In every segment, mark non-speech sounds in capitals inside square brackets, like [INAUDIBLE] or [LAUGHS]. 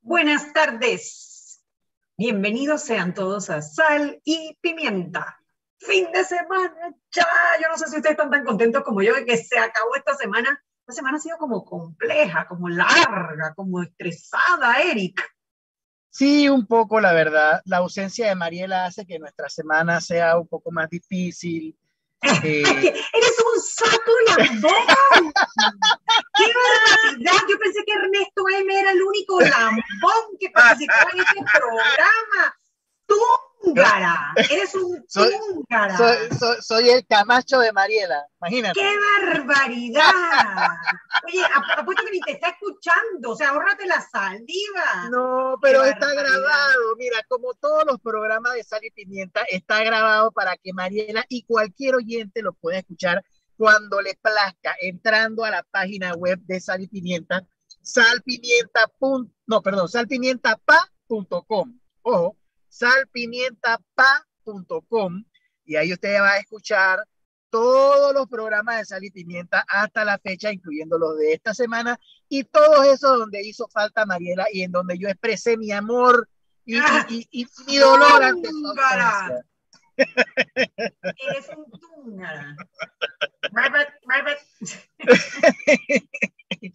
Buenas tardes. Bienvenidos sean todos a Sal y Pimienta. Fin de semana, ya. Yo no sé si ustedes están tan contentos como yo de que se acabó esta semana. Esta semana ha sido como compleja, como larga, como estresada, Eric. Sí, un poco, la verdad. La ausencia de Mariela hace que nuestra semana sea un poco más difícil. Eh... [LAUGHS] ¡Eres un saco lambón! [LAUGHS] ¡Qué barbaridad! Yo pensé que Ernesto M era el único lambón que participaba en este programa. ¡Tú! Húngara, eres un [LAUGHS] soy, húngara. Soy, soy, soy, el Camacho de Mariela, imagínate. ¡Qué barbaridad! Oye, apuesto que ni te está escuchando, o sea, ahórrate la saliva. No, pero está grabado, mira, como todos los programas de Sal y Pimienta, está grabado para que Mariela y cualquier oyente lo pueda escuchar cuando le plazca, entrando a la página web de Sal y Pimienta, salpimienta. No, perdón, salpimientapa.com. Ojo, salpimientapa.com y ahí usted va a escuchar todos los programas de Sal y Pimienta hasta la fecha, incluyendo los de esta semana y todos esos donde hizo falta Mariela y en donde yo expresé mi amor y, ah, y, y, y mi dolor ante su ausencia. [LAUGHS] Eres un túngara. [LAUGHS]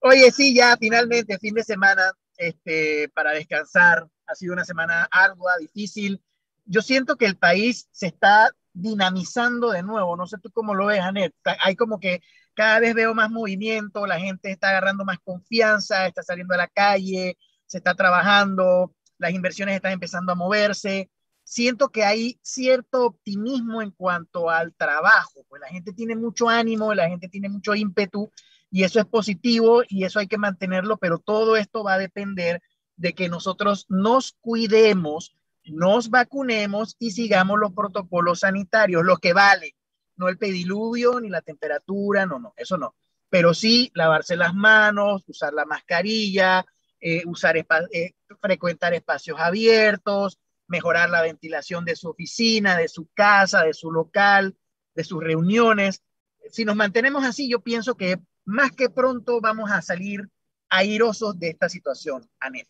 Oye, sí, ya finalmente, fin de semana, este, para descansar. Ha sido una semana ardua, difícil. Yo siento que el país se está dinamizando de nuevo. No sé tú cómo lo ves, Anet. Hay como que cada vez veo más movimiento, la gente está agarrando más confianza, está saliendo a la calle, se está trabajando, las inversiones están empezando a moverse. Siento que hay cierto optimismo en cuanto al trabajo, pues la gente tiene mucho ánimo, la gente tiene mucho ímpetu y eso es positivo y eso hay que mantenerlo, pero todo esto va a depender de que nosotros nos cuidemos, nos vacunemos y sigamos los protocolos sanitarios, lo que vale, no el pediluvio ni la temperatura, no, no, eso no, pero sí lavarse las manos, usar la mascarilla, eh, usar eh, frecuentar espacios abiertos, mejorar la ventilación de su oficina, de su casa, de su local, de sus reuniones. Si nos mantenemos así, yo pienso que más que pronto vamos a salir airosos de esta situación, Anet.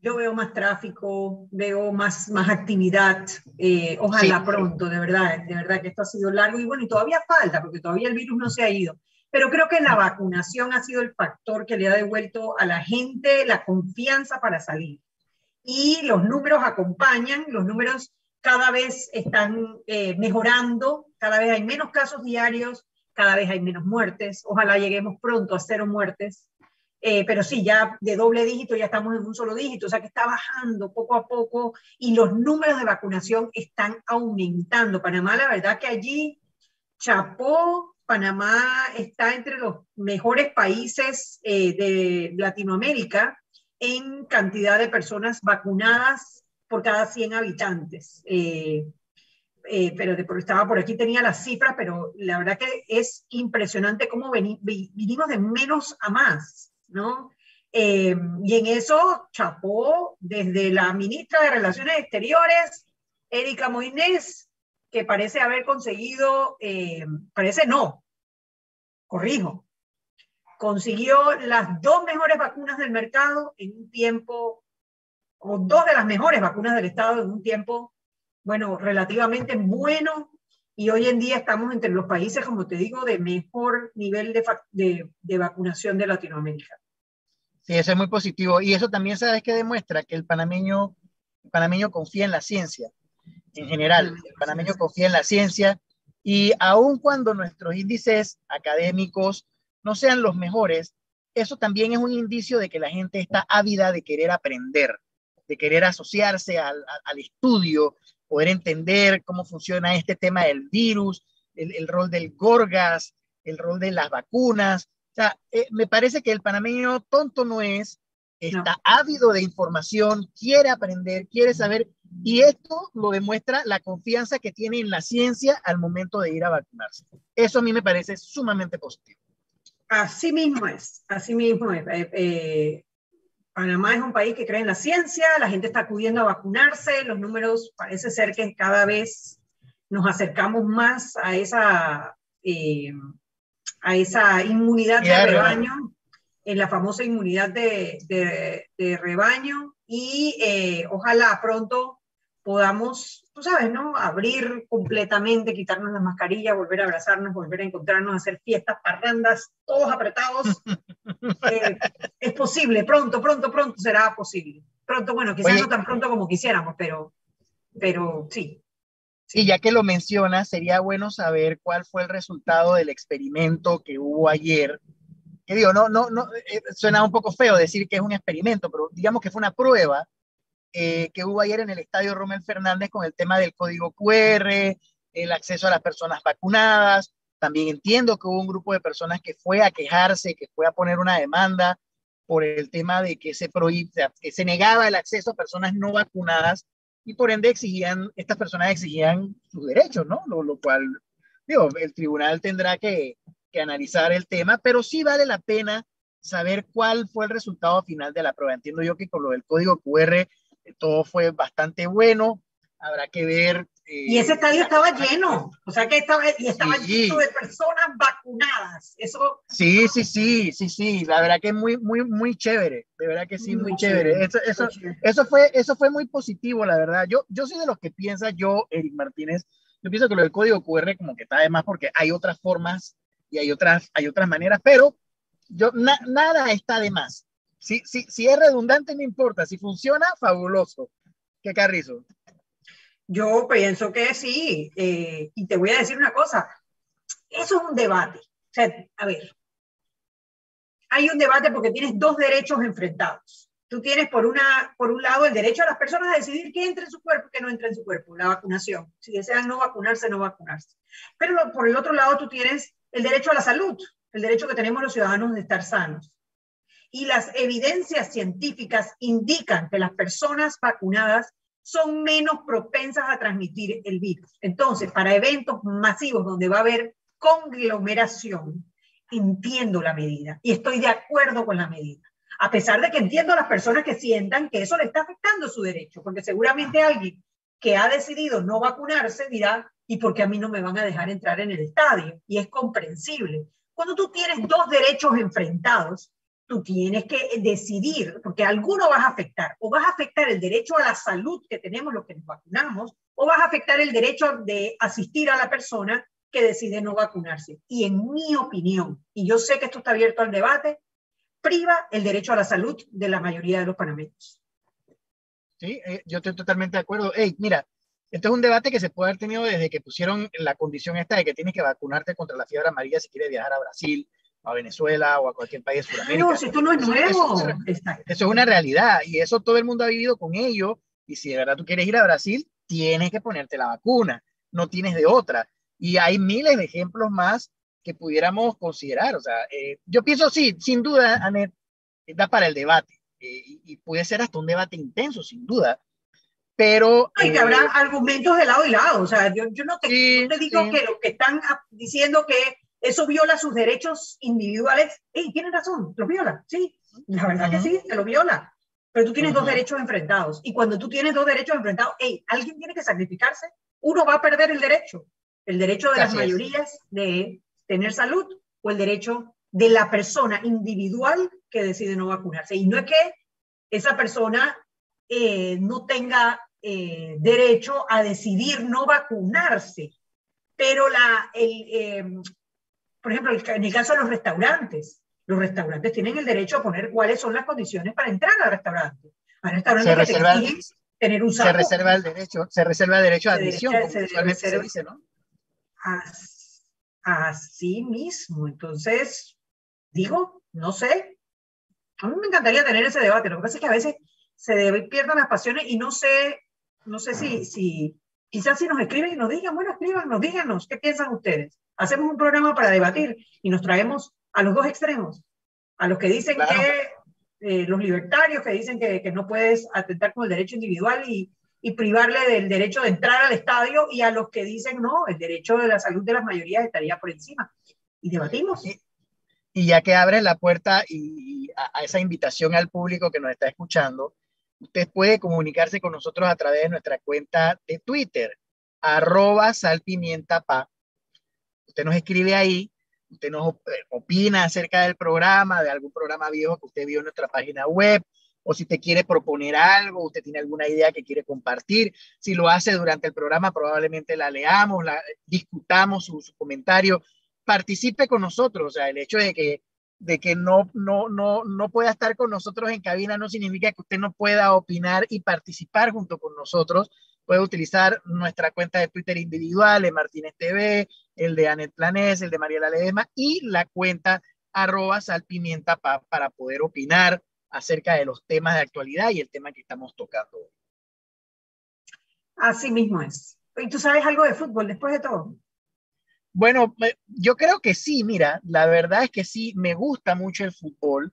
Yo veo más tráfico, veo más, más actividad, eh, ojalá sí. pronto, de verdad, de verdad que esto ha sido largo y bueno, y todavía falta, porque todavía el virus no se ha ido. Pero creo que la vacunación ha sido el factor que le ha devuelto a la gente la confianza para salir. Y los números acompañan, los números cada vez están eh, mejorando, cada vez hay menos casos diarios, cada vez hay menos muertes, ojalá lleguemos pronto a cero muertes, eh, pero sí, ya de doble dígito ya estamos en un solo dígito, o sea que está bajando poco a poco y los números de vacunación están aumentando. Panamá, la verdad que allí, chapó, Panamá está entre los mejores países eh, de Latinoamérica en cantidad de personas vacunadas por cada 100 habitantes. Eh, eh, pero de, estaba por aquí, tenía las cifras, pero la verdad que es impresionante cómo veni, vinimos de menos a más, ¿no? Eh, y en eso chapó desde la ministra de Relaciones Exteriores, Erika Moines, que parece haber conseguido, eh, parece no, corrijo, consiguió las dos mejores vacunas del mercado en un tiempo, o dos de las mejores vacunas del Estado en un tiempo bueno, relativamente bueno y hoy en día estamos entre los países, como te digo, de mejor nivel de, de, de vacunación de Latinoamérica. Sí, eso es muy positivo. Y eso también, ¿sabes que demuestra? Que el panameño, el panameño confía en la ciencia, en general. El panameño confía en la ciencia. Y aun cuando nuestros índices académicos no sean los mejores, eso también es un indicio de que la gente está ávida de querer aprender, de querer asociarse al, al estudio, poder entender cómo funciona este tema del virus, el, el rol del Gorgas, el rol de las vacunas. O sea, eh, me parece que el panameño tonto no es, está no. ávido de información, quiere aprender, quiere saber, y esto lo demuestra la confianza que tiene en la ciencia al momento de ir a vacunarse. Eso a mí me parece sumamente positivo. Así mismo es, así mismo es. Eh, eh, Panamá es un país que cree en la ciencia, la gente está acudiendo a vacunarse, los números parece ser que cada vez nos acercamos más a esa, eh, a esa inmunidad de rebaño. en la famosa inmunidad de, de, rebaño y eh, ojalá pronto podamos, tú sabes, ¿no? Abrir completamente, quitarnos las mascarillas, volver a abrazarnos, volver a encontrarnos, hacer fiestas, parrandas, todos apretados. [LAUGHS] Eh, es posible, pronto, pronto, pronto será posible. Pronto, bueno, quizás no tan pronto como quisiéramos, pero, pero sí. Sí, ya que lo mencionas, sería bueno saber cuál fue el resultado del experimento que hubo ayer. Que digo, no, no, no, eh, suena un poco feo decir que es un experimento, pero digamos que fue una prueba eh, que hubo ayer en el estadio Romel Fernández con el tema del código QR, el acceso a las personas vacunadas. También entiendo que hubo un grupo de personas que fue a quejarse, que fue a poner una demanda por el tema de que se, que se negaba el acceso a personas no vacunadas y por ende exigían, estas personas exigían sus derechos, ¿no? Lo, lo cual, digo, el tribunal tendrá que, que, analizar el tema, pero sí vale la pena saber cuál fue el resultado final de la prueba. Entiendo yo que con lo del código QR todo fue bastante bueno, habrá que ver y ese estadio estaba lleno, o sea que estaba, y estaba lleno de personas vacunadas. Eso. Sí, sí, sí, sí, sí, la verdad que es muy, muy, muy chévere, de verdad que sí, muy, chévere. Eso, eso, eso, fue, eso fue muy positivo, la verdad. Yo, yo soy de los que piensa, yo, Eric Martínez, yo pienso que lo del código QR como que está de más porque hay otras formas y hay otras, hay otras maneras, pero yo, nada está de más. Si, si, si es redundante, no importa. Si funciona, fabuloso. ¿Qué carrizo? Yo pienso que sí, eh, y te voy a decir una cosa, eso es un debate. O sea, a ver, hay un debate porque tienes dos derechos enfrentados. Tú tienes por, una, por un lado el derecho a las personas a decidir qué entra en su cuerpo y qué no entra en su cuerpo, la vacunación. Si desean no vacunarse, no vacunarse. Pero por el otro lado tú tienes el derecho a la salud, el derecho que tenemos los ciudadanos de estar sanos. Y las evidencias científicas indican que las personas vacunadas son menos propensas a transmitir el virus. Entonces, para eventos masivos donde va a haber conglomeración, entiendo la medida y estoy de acuerdo con la medida. A pesar de que entiendo a las personas que sientan que eso le está afectando su derecho, porque seguramente alguien que ha decidido no vacunarse dirá, ¿y por qué a mí no me van a dejar entrar en el estadio? Y es comprensible. Cuando tú tienes dos derechos enfrentados, tú tienes que decidir, porque alguno vas a afectar, o vas a afectar el derecho a la salud que tenemos los que nos vacunamos, o vas a afectar el derecho de asistir a la persona que decide no vacunarse. Y en mi opinión, y yo sé que esto está abierto al debate, priva el derecho a la salud de la mayoría de los panameños. Sí, eh, yo estoy totalmente de acuerdo. Hey, mira, este es un debate que se puede haber tenido desde que pusieron la condición esta de que tienes que vacunarte contra la fiebre amarilla si quieres viajar a Brasil, a Venezuela o a cualquier país de Sudamérica. No, esto no es nuevo. Eso, es una realidad y eso todo el mundo ha vivido con ello. Y si de verdad tú quieres ir a Brasil, tienes que ponerte la vacuna, no tienes de otra. Y hay miles de ejemplos más que pudiéramos considerar. O sea, eh, yo pienso, sí, sin duda, Anet, da para el debate. Eh, y, puede ser hasta un debate intenso, sin duda. Pero. y que habrá eh, argumentos de lado y lado. O sea, yo, yo no, te, digo que lo que están diciendo que eso viola sus derechos individuales. ¡Ey, tienen razón! Los viola, sí. La verdad que sí, te lo viola. Pero tú tienes dos derechos enfrentados. Y cuando tú tienes dos derechos enfrentados, ¡ey! Alguien tiene que sacrificarse. Uno va a perder el derecho. El derecho de las mayorías de tener salud o el derecho de la persona individual que decide no vacunarse. Y no es que esa persona eh, no tenga eh, derecho a decidir no vacunarse, pero la, el, eh, por ejemplo, en el caso de los restaurantes, los restaurantes tienen el derecho a poner cuáles son las condiciones para entrar al restaurante. Al restaurante se reserva, tener un Se reserva el derecho, se reserva el derecho a admisión, se, se, dice, ¿no? Así mismo. Entonces, digo, no sé. A mí me encantaría tener ese debate. Lo que pasa es que a veces se pierden las pasiones y no sé, no sé si, si quizás si nos escriben y nos digan, bueno, escríbanos, díganos, ¿qué piensan ustedes? hacemos un programa para debatir y nos traemos a los dos extremos, a los que dicen que eh, los libertarios que dicen que, que, no puedes atentar con el derecho individual y, y, privarle del derecho de entrar al estadio y a los que dicen no, el derecho de la salud de las mayorías estaría por encima. Y debatimos. Y, ya que abres la puerta y, a, a, esa invitación al público que nos está escuchando, usted puede comunicarse con nosotros a través de nuestra cuenta de Twitter, arroba salpimientapa usted nos escribe ahí, usted nos opina acerca del programa, de algún programa viejo que usted vio en nuestra página web, o si te quiere proponer algo, usted tiene alguna idea que quiere compartir. Si lo hace durante el programa, probablemente la leamos, la discutamos su, su comentario. Participe con nosotros. O sea, el hecho de que, de que no, no, no, no pueda estar con nosotros en cabina no significa que usted no pueda opinar y participar junto con nosotros. Puede utilizar nuestra cuenta de Twitter individual, de Martínez TV, el de Anet Planés, el de Mariela Ledesma y la cuenta arroba salpimienta para poder opinar, acerca de los temas de actualidad y el tema que estamos tocando. Así mismo es. ¿Y tú sabes algo de fútbol después de todo? Bueno, yo creo que sí, mira, la verdad es que sí, me gusta mucho el fútbol.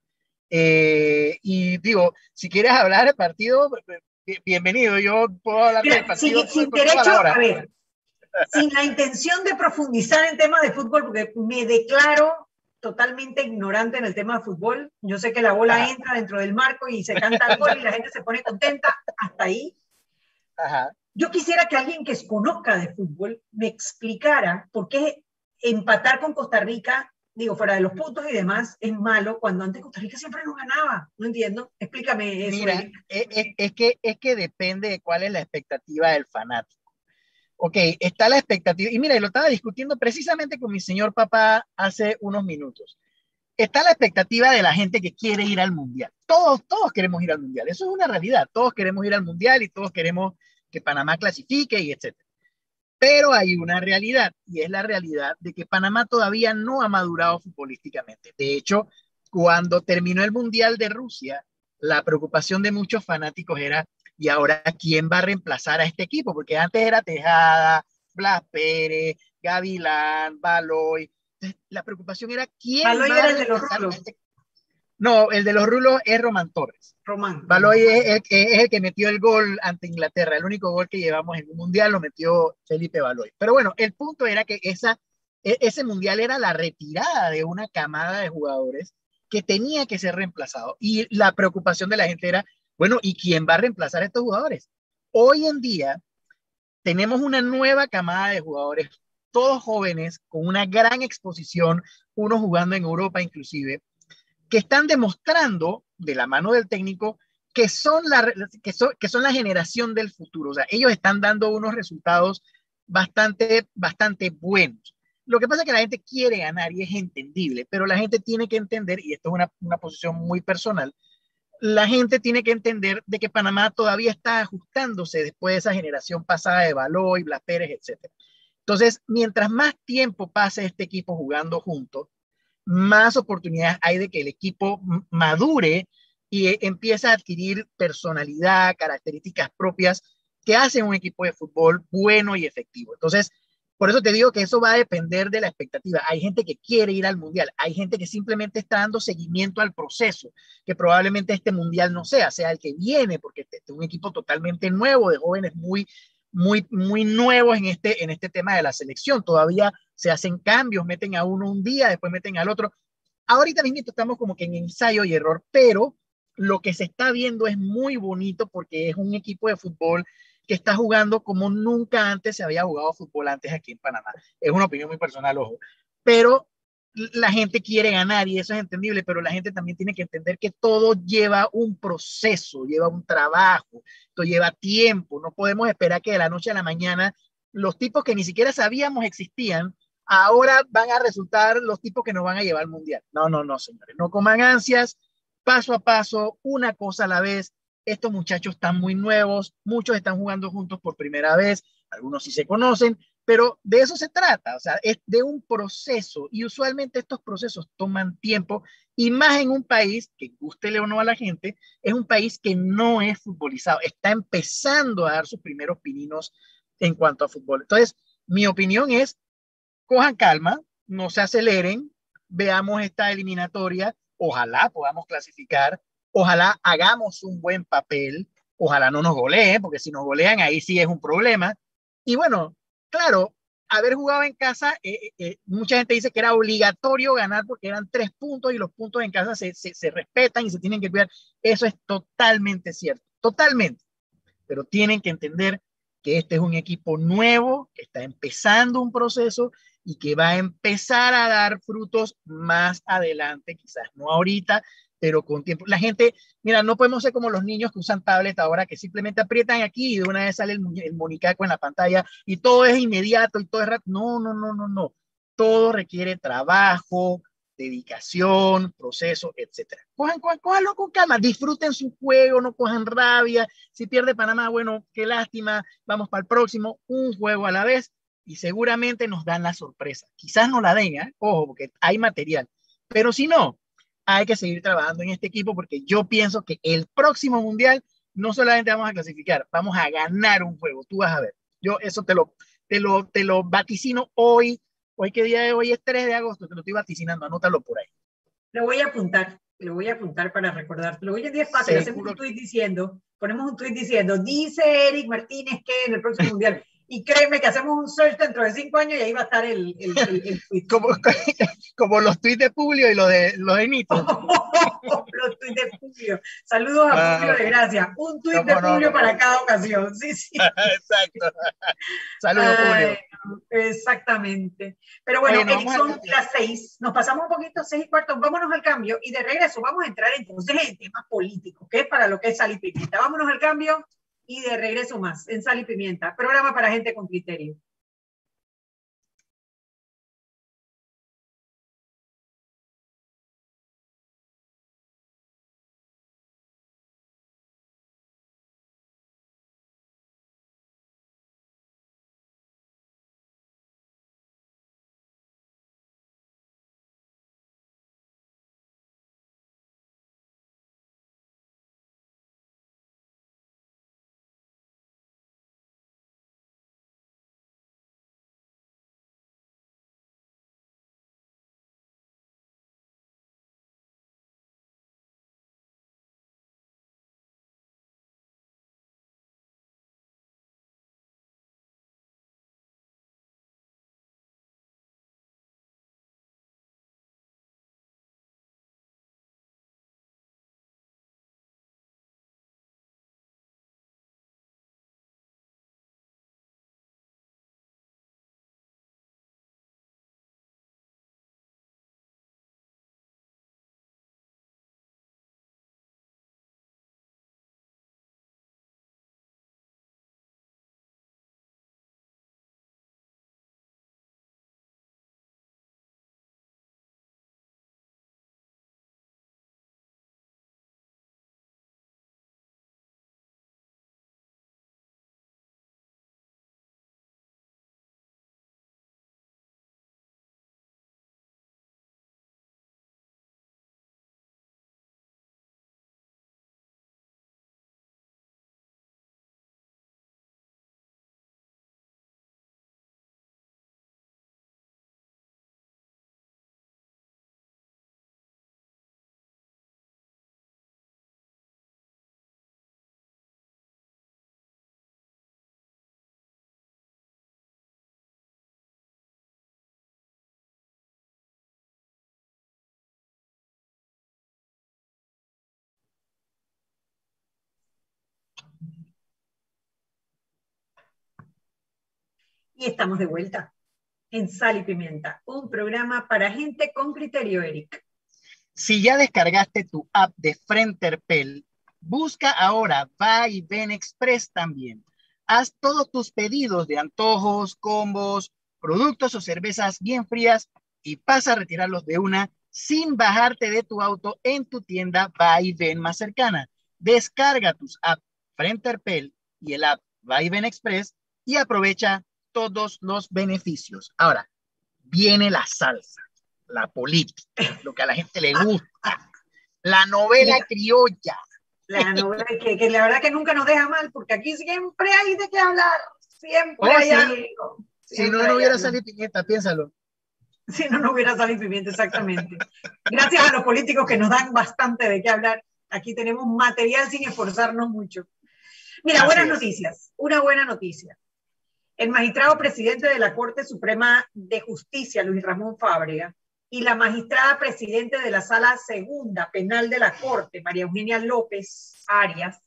Eh, y digo, si quieres hablar del partido, bienvenido, yo puedo hablar del partido. Sin, derecho, a ver, sin la intención de profundizar en temas de fútbol, porque me declaro totalmente ignorante en el tema de fútbol. Yo sé que la bola entra dentro del marco y se canta el gol y la gente se pone contenta. Hasta ahí. Yo quisiera que alguien que conozca de fútbol me explicara por qué empatar con Costa Rica, digo, fuera de los puntos y demás, es malo cuando antes Costa Rica siempre no ganaba. No entiendo. Explícame eso. Mira, es, que, es que depende de cuál es la expectativa del fanático ok, está la expectativa, y mira, lo estaba discutiendo precisamente con mi señor papá hace unos minutos. Está la expectativa de la gente que quiere ir al mundial. Todos, todos queremos ir al mundial. Eso es una realidad. Todos queremos ir al mundial y todos queremos que Panamá clasifique y etcétera. Pero hay una realidad y es la realidad de que Panamá todavía no ha madurado futbolísticamente. De hecho, cuando terminó el mundial de Rusia, la preocupación de muchos fanáticos era y ahora quién va a reemplazar a este equipo, porque antes era Tejada, Blas Pérez, Gavilán, Baloy. la preocupación era quién Baloy va era el de los rulos. No, el de los rulos es Román Torres. Román. Baloy es el, que, es el que metió el gol ante Inglaterra. El único gol que llevamos en un mundial lo metió Felipe Baloy. Pero bueno, el punto era que esa, e, ese mundial era la retirada de una camada de jugadores que tenía que ser reemplazado. Y la preocupación de la gente era bueno, ¿y quién va a reemplazar a estos jugadores? Hoy en día tenemos una nueva camada de jugadores, todos jóvenes, con una gran exposición, unos jugando en Europa inclusive, que están demostrando de la mano del técnico que son la, que son, que son la generación del futuro. O sea, ellos están dando unos resultados bastante, bastante buenos. Lo que pasa es que la gente quiere ganar y es entendible, pero la gente tiene que entender, y esto es una, una posición muy personal, la gente tiene que entender de que Panamá todavía está ajustándose después de esa generación pasada de Baloy, Blas Pérez, etc. Entonces, mientras más tiempo pase este equipo jugando juntos, más oportunidades hay de que el equipo madure y eh, empiece a adquirir personalidad, características propias que hacen un equipo de fútbol bueno y efectivo. Entonces, por eso te digo que eso va a depender de la expectativa. Hay gente que quiere ir al mundial, hay gente que simplemente está dando seguimiento al proceso, que probablemente este mundial no sea, sea el que viene, porque este es un equipo totalmente nuevo, de jóvenes muy, muy, muy nuevos en este, en este tema de la selección. Todavía se hacen cambios, meten a uno un día, después meten al otro. Ahorita mismo estamos como que en ensayo y error, pero lo que se está viendo es muy bonito porque es un equipo de fútbol que está jugando como nunca antes se había jugado fútbol antes aquí en Panamá. Es una opinión muy personal, ojo. Pero la gente quiere ganar y eso es entendible, pero la gente también tiene que entender que todo lleva un proceso, lleva un trabajo, esto lleva tiempo. No podemos esperar que de la noche a la mañana los tipos que ni siquiera sabíamos existían, ahora van a resultar los tipos que nos van a llevar al mundial. No, no, no, señores, no coman ansias, paso a paso, una cosa a la vez estos muchachos están muy nuevos, muchos están jugando juntos por primera vez, algunos sí se conocen, pero de eso se trata, o sea, es de un proceso y usualmente estos procesos toman tiempo y más en un país que guste o no a la gente, es un país que no es futbolizado, está empezando a dar sus primeros pininos en cuanto a fútbol. Entonces, mi opinión es, cojan calma, no se aceleren, veamos esta eliminatoria, ojalá podamos clasificar, Ojalá hagamos un buen papel, ojalá no nos goleen, porque si nos golean ahí sí es un problema. Y bueno, claro, haber jugado en casa, eh, eh, eh, mucha gente dice que era obligatorio ganar porque eran tres puntos y los puntos en casa se, se, respetan y se tienen que cuidar. Eso es totalmente cierto, totalmente. Pero tienen que entender que este es un equipo nuevo, que está empezando un proceso y que va a empezar a dar frutos más adelante, quizás no ahorita, pero con tiempo. La gente, mira, no podemos ser como los niños que usan tablet ahora, que simplemente aprietan aquí y de una vez sale el, el monicaco en la pantalla y todo es inmediato y todo es rápido. No, no, no, no, no. Todo requiere trabajo, dedicación, proceso, etcétera. Cojan, cojan, cojanlo con calma, disfruten su juego, no cojan rabia. Si pierde Panamá, bueno, qué lástima, vamos para el próximo, un juego a la vez y seguramente nos dan la sorpresa. Quizás no la den, ¿eh? ojo, porque hay material, pero si no, hay que seguir trabajando en este equipo porque yo pienso que el próximo mundial no solamente vamos a clasificar, vamos a ganar un juego. Tú vas a ver. Yo eso te lo, te lo, te lo vaticino hoy. Hoy, ¿qué día es? Hoy es 3 de agosto, te lo estoy vaticinando, anótalo por ahí. Lo voy a apuntar, lo voy a apuntar para recordarte. Hoy en día es fácil, hacemos un tweet diciendo, ponemos un tweet diciendo, dice Eric Martínez que en el próximo mundial y créeme que hacemos un search dentro de cinco años y ahí va a estar el, el, el, tweet. [LAUGHS] Como, [LAUGHS] como, los tweets de Publio y los de, los de Nito. [LAUGHS] los tweets de Publio. Saludos a Publio de Gracia. Un tweet de Publio para cada ocasión. Sí, sí. Exacto. Saludos, Publio. Exactamente. Pero bueno, Oye, son las seis. Nos pasamos un poquito, seis y cuarto. Vámonos al cambio y de regreso vamos a entrar entonces en temas políticos, que es para lo que es Sal y Pimienta. Vámonos al cambio y de regreso más en Sal y Pimienta, programa para gente con criterio. Y estamos de vuelta en Sal y Pimienta, un programa para gente con criterio, Eric. Si ya descargaste tu app de Frenterpel, busca ahora Va y Ven Express también. Haz todos tus pedidos de antojos, combos, productos o cervezas bien frías y pasa a retirarlos de una sin bajarte de tu auto en tu tienda Va y Ven más cercana. Descarga tus apps Frenterpel y el app Va y Ven Express y aprovecha todos los beneficios. Ahora, viene la salsa, la política, lo que a la gente le gusta, la novela criolla. La novela que, que, la verdad que nunca nos deja mal, porque aquí siempre hay de qué hablar, siempre oh, hay algo. si no, no hubiera salido pimienta, piénsalo. Si no, no hubiera salido pimienta, exactamente. Gracias a los políticos que nos dan bastante de qué hablar. Aquí tenemos material sin esforzarnos mucho. Mira, buenas noticias. Una buena noticia. El magistrado presidente de la Corte Suprema de Justicia, Luis Ramón Fábrega, y la magistrada presidente de la Sala Segunda Penal de la Corte, María Eugenia López Arias,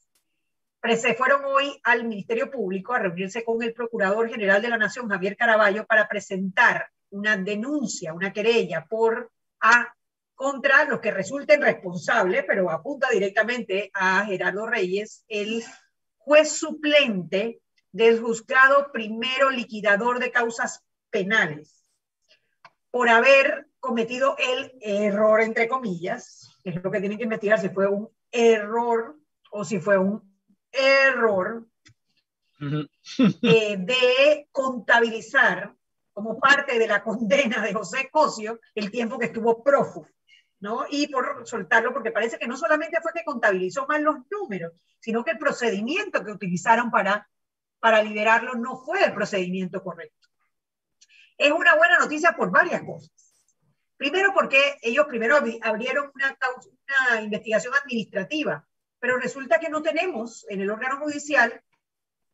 se fueron hoy al Ministerio Público a reunirse con el Procurador General de la Nación, Javier Caraballo, para presentar una denuncia, una querella por a contra los que resulten responsables, pero apunta directamente a Gerardo Reyes, el juez suplente del juzgado primero liquidador de causas penales, por haber cometido el error, entre comillas, que es lo que tienen que investigar si fue un error o si fue un error, eh, de contabilizar como parte de la condena de José Cosio el tiempo que estuvo prófugo. ¿no? Y por soltarlo, porque parece que no solamente fue que contabilizó mal los números, sino que el procedimiento que utilizaron para, para liberarlo no fue el procedimiento correcto. Es una buena noticia por varias cosas. Primero porque ellos primero abrieron una, investigación administrativa, pero resulta que no tenemos en el órgano judicial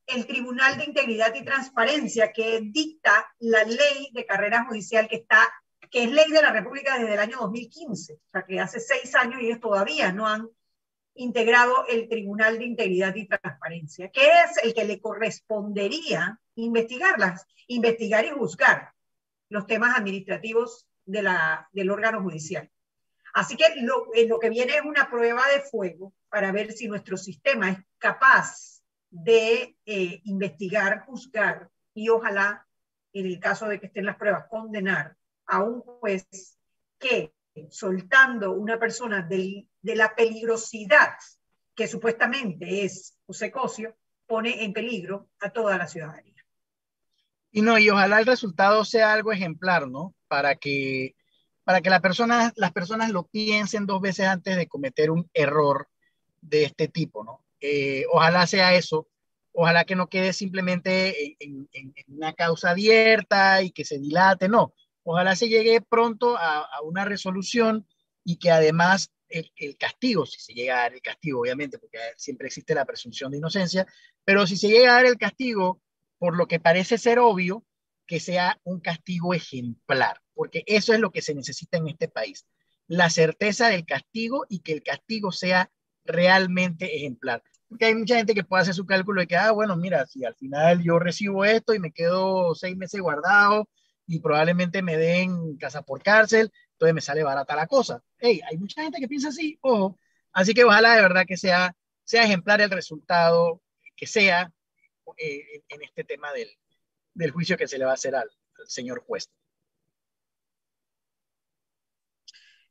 el Tribunal de Integridad y Transparencia que dicta la ley de carrera judicial que está que es ley de la República desde el año 2015, o sea que hace seis años y ellos todavía no han integrado el Tribunal de Integridad y Transparencia, que es el que le correspondería investigarlas, investigar y juzgar los temas administrativos del órgano judicial. Así que lo, lo que viene es una prueba de fuego para ver si nuestro sistema es capaz de eh, investigar, juzgar y ojalá, en el caso de que estén las pruebas, condenar a un juez que, soltando una persona de la peligrosidad que supuestamente es José Cosio, pone en peligro a toda la ciudadanía. Y no, y ojalá el resultado sea algo ejemplar, ¿no? Para que, para que la persona, las personas lo piensen dos veces antes de cometer un error de este tipo, ¿no? Eh, ojalá sea eso, ojalá que no quede simplemente en, una causa abierta y que se dilate, no, Ojalá se llegue pronto a, una resolución y que además el, castigo, si se llega a dar el castigo, obviamente, porque siempre existe la presunción de inocencia, pero si se llega a dar el castigo, por lo que parece ser obvio, que sea un castigo ejemplar, porque eso es lo que se necesita en este país, la certeza del castigo y que el castigo sea realmente ejemplar. Porque hay mucha gente que puede hacer su cálculo de que, ah, bueno, mira, si al final yo recibo esto y me quedo seis meses guardado y probablemente me den casa por cárcel, entonces me sale barata la cosa. Hey, hay mucha gente que piensa así, ojo. Así que ojalá de verdad que sea, sea ejemplar el resultado que sea eh, en este tema del, del, juicio que se le va a hacer al, señor juez.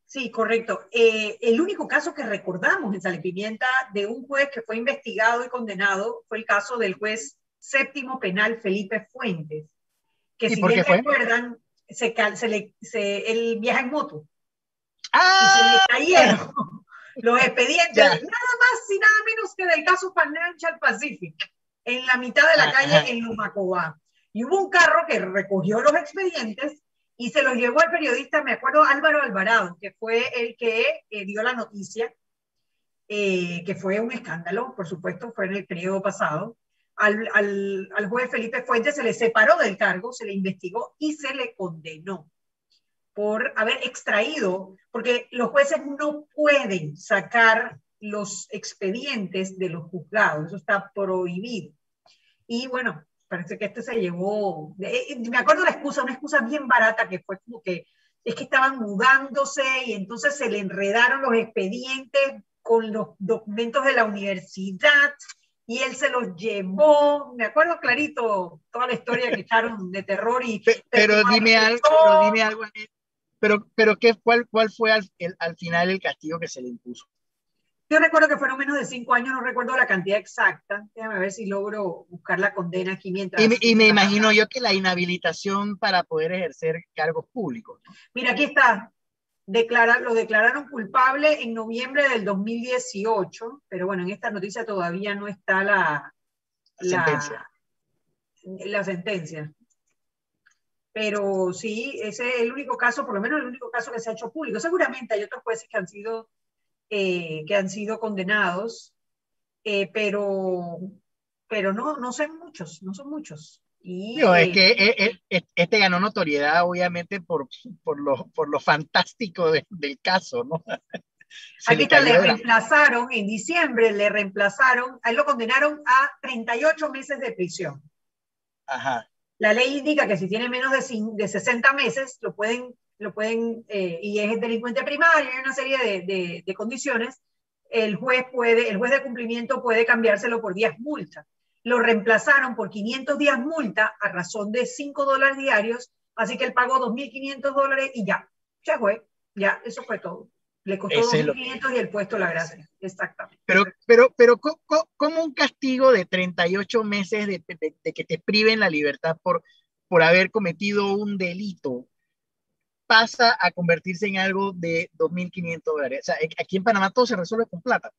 Sí, correcto. Eh, el único caso que recordamos en Salepimienta de un juez que fue investigado y condenado fue el caso del juez séptimo penal Felipe Fuentes, que si bien recuerdan, se, se le, se, él viaja en moto. ¡Ah! Y se le cayeron [LAUGHS] los expedientes, nada más y nada menos que del caso Financial Pacific, en la mitad de la calle en Lumacobá. Y hubo un carro que recogió los expedientes y se los llevó al periodista, me acuerdo, Álvaro Alvarado, que fue el que eh, dio la noticia, eh, que fue un escándalo, por supuesto, fue en el periodo pasado al, al, juez Felipe Fuentes se le separó del cargo, se le investigó y se le condenó por haber extraído, porque los jueces no pueden sacar los expedientes de los juzgados, eso está prohibido. Y bueno, parece que este se llevó, eh, me acuerdo la excusa, una excusa bien barata que fue como que es que estaban mudándose y entonces se le enredaron los expedientes con los documentos de la universidad y él se los llevó, me acuerdo clarito toda la historia que echaron de terror y... Pero, dime algo, pero dime algo, pero, pero ¿qué, cuál, ¿cuál fue al, al final el castigo que se le impuso? Yo recuerdo que fueron menos de cinco años, no recuerdo la cantidad exacta. Déjame ver si logro buscar la condena aquí mientras. Y, y me imagino yo que la inhabilitación para poder ejercer cargos públicos. Mira, aquí está lo declararon culpable en noviembre del 2018, pero bueno, en esta noticia todavía no está la, la, sentencia. La, sentencia. Pero sí, ese es el único caso, por lo menos el único caso que se ha hecho público. Seguramente hay otros jueces que han sido, eh, que han sido condenados, eh, pero, pero no, no son muchos, no son muchos. Y, es que eh, eh, este ganó notoriedad, obviamente, por, por, lo, por lo fantástico del caso, ¿no? [LAUGHS] Aquí está, le reemplazaron, en diciembre le reemplazaron, a él lo condenaron a 38 meses de prisión. Ajá. La ley indica que si tiene menos de, de 60 meses, lo pueden, lo pueden eh, y es delincuente primario, hay una serie de, de, condiciones, el juez, puede, el juez de cumplimiento puede cambiárselo por días multa. Lo reemplazaron por 500 días multa a razón de 5 dólares diarios, así que él pagó 2.500 dólares y ya, ya fue, ya, eso fue todo. Le costó 2.500 y el puesto la gracia. Exactamente. Pero, pero, pero ¿cómo un castigo de 38 meses de, de, que te priven la libertad por, por haber cometido un delito pasa a convertirse en algo de 2.500 dólares? O sea, aquí en Panamá todo se resuelve con plata.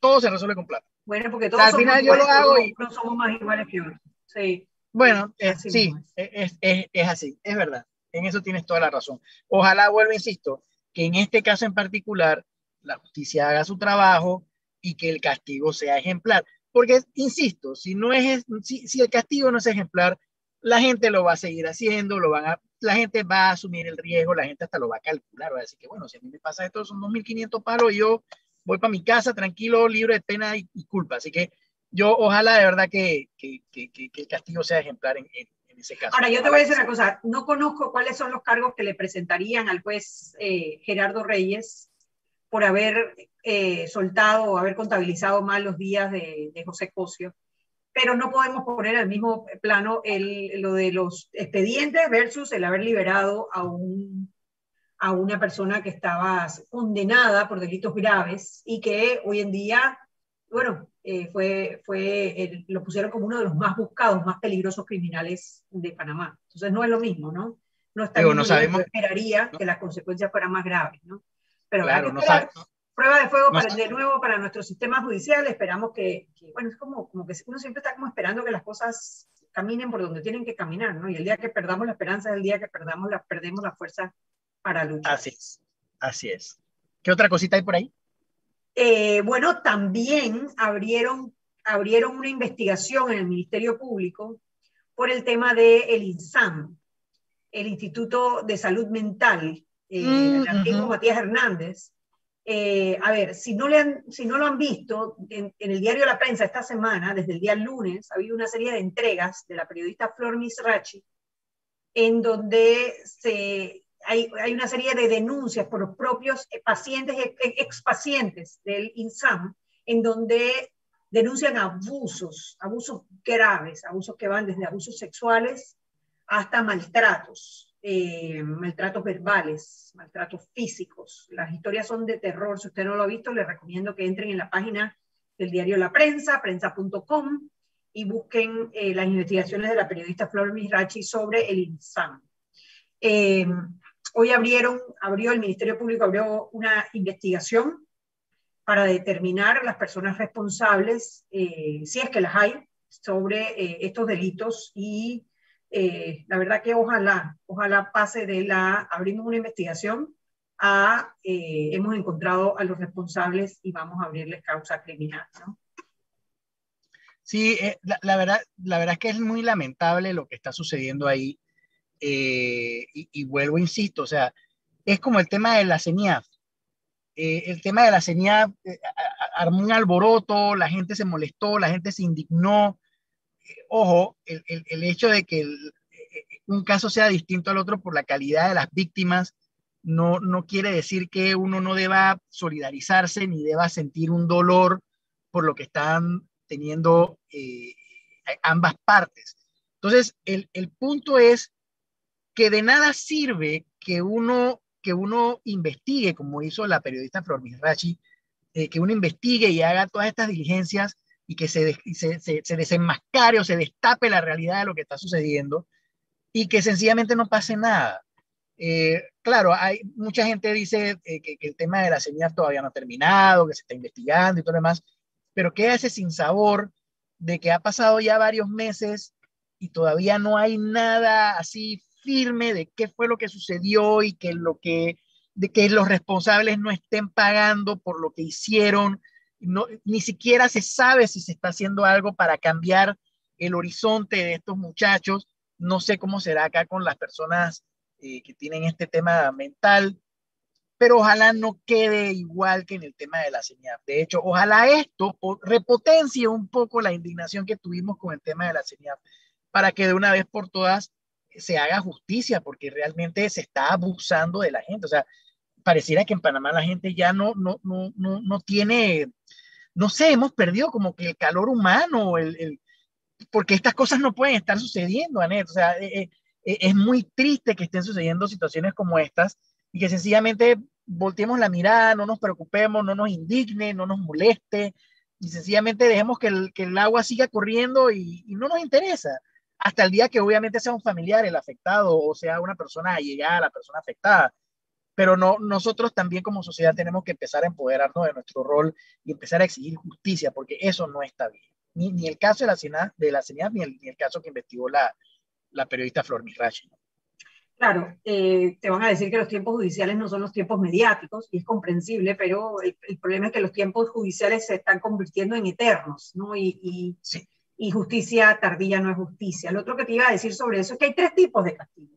Todo se resuelve con plata. Bueno, porque todos al final yo lo hago y no somos más iguales que otros. Sí. Bueno, sí, es, es, es así, es verdad. En eso tienes toda la razón. Ojalá, vuelvo, insisto, que en este caso en particular la justicia haga su trabajo y que el castigo sea ejemplar. Porque, insisto, si, no es, si, si el castigo no es ejemplar, la gente lo va a seguir haciendo, lo van a, la gente va a asumir el riesgo, la gente hasta lo va a calcular, va a decir que, bueno, si a mí me pasa esto, son 2.500 palos, yo voy para mi casa tranquilo, libre de pena y, culpa. Así que yo ojalá de verdad que, que, que, que el castigo sea ejemplar en, en, Ahora, yo te voy a decir una cosa, no conozco cuáles son los cargos que le presentarían al juez eh, Gerardo Reyes por haber eh, soltado o haber contabilizado mal los días de, José Cosio, pero no podemos poner al mismo plano el, lo de los expedientes versus el haber liberado a, un, a una persona que estaba condenada por delitos graves y que hoy en día, bueno, eh, fue, fue lo pusieron como uno de los más buscados, más peligrosos criminales de Panamá. Entonces no es lo mismo, ¿no? No está no sabemos. esperaría que las consecuencias fueran más graves, ¿no? Pero claro, no prueba de fuego para, de nuevo para nuestro sistema judicial. Esperamos que, bueno, es como, como que uno siempre está como esperando que las cosas caminen por donde tienen que caminar, ¿no? Y el día que perdamos la esperanza es el día que perdamos la, perdemos la fuerza para luchar. Así es, así es. ¿Qué otra cosita hay por ahí? Eh, bueno, también abrieron, abrieron una investigación en el Ministerio Público por el tema del el INSAM, el Instituto de Salud Mental, eh, mm, antiguo Matías Hernández. Eh, a ver, si no, le han, si no lo han visto, en, en, el diario La Prensa esta semana, desde el día lunes, ha habido una serie de entregas de la periodista Flor Misrachi, en donde se hay, una serie de denuncias por los propios eh, pacientes, expacientes del INSAM, en donde denuncian abusos, abusos graves, abusos que van desde abusos sexuales hasta maltratos, eh, maltratos verbales, maltratos físicos. Las historias son de terror. Si usted no lo ha visto, le recomiendo que entren en la página del diario La Prensa, prensa.com, y busquen eh, las investigaciones de la periodista Flor Misrachi sobre el INSAM. Hoy abrieron, abrió el Ministerio Público, abrió una investigación para determinar las personas responsables, eh, si es que las hay, sobre eh, estos delitos y eh, la verdad que ojalá, ojalá pase de la, abrimos una investigación a, hemos encontrado a los responsables y vamos a abrirles causa criminal. Sí, la, verdad, la verdad es que es muy lamentable lo que está sucediendo ahí. Eh, y, vuelvo, insisto, o sea, es como el tema de la CENIAF. Eh, el tema de la CENIAF eh, armó un alboroto, la gente se molestó, la gente se indignó. ojo, el, el, hecho de que un caso sea distinto al otro por la calidad de las víctimas no, no quiere decir que uno no deba solidarizarse ni deba sentir un dolor por lo que están teniendo ambas partes. Entonces, el, el punto es que de nada sirve que uno, que uno investigue, como hizo la periodista Flor Mirachi, eh, que uno investigue y haga todas estas diligencias y que se, se, se, desenmascare o se destape la realidad de lo que está sucediendo y que sencillamente no pase nada. Eh, claro, hay mucha gente dice eh, que, que, el tema de la señal todavía no ha terminado, que se está investigando y todo lo demás, pero queda ese sin sabor de que ha pasado ya varios meses y todavía no hay nada así firme de qué fue lo que sucedió y que lo que de que los responsables no estén pagando por lo que hicieron, no, ni siquiera se sabe si se está haciendo algo para cambiar el horizonte de estos muchachos. No sé cómo será acá con las personas eh, que tienen este tema mental, pero ojalá no quede igual que en el tema de la señal. De hecho, ojalá esto repotencie un poco la indignación que tuvimos con el tema de la señal para que de una vez por todas se haga justicia, porque realmente se está abusando de la gente. O sea, pareciera que en Panamá la gente ya no, no, no, no, no tiene, no sé, hemos perdido como que el calor humano, el, el porque estas cosas no pueden estar sucediendo, Anet. O sea, eh, eh, eh, es muy triste que estén sucediendo situaciones como estas y que sencillamente volteemos la mirada, no nos preocupemos, no nos indigne, no nos moleste y sencillamente dejemos que el, que el agua siga corriendo y, no nos interesa. Hasta el día que obviamente sea un familiar el afectado o sea una persona allegada, la persona afectada. Pero no, nosotros también como sociedad tenemos que empezar a empoderarnos de nuestro rol y empezar a exigir justicia, porque eso no está bien. Ni, ni el caso de la CENAD, de la CENAD ni, el, ni el caso que investigó la, la periodista Flor Mirachi. ¿no? Claro, eh, te van a decir que los tiempos judiciales no son los tiempos mediáticos, y es comprensible, pero el, el, problema es que los tiempos judiciales se están convirtiendo en eternos, ¿no? Y, y, sí. Y, justicia tardía no es justicia. Lo otro que te iba a decir sobre eso es que hay tres tipos de castigo.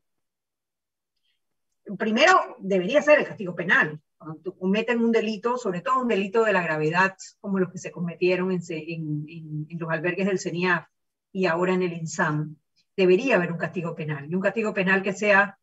Primero, debería ser el castigo penal. Cuando cometen un delito, sobre todo un delito de la gravedad, como los que se cometieron en, los albergues del CENIAF y ahora en el INSAM, debería haber un castigo penal, y un castigo penal que sea,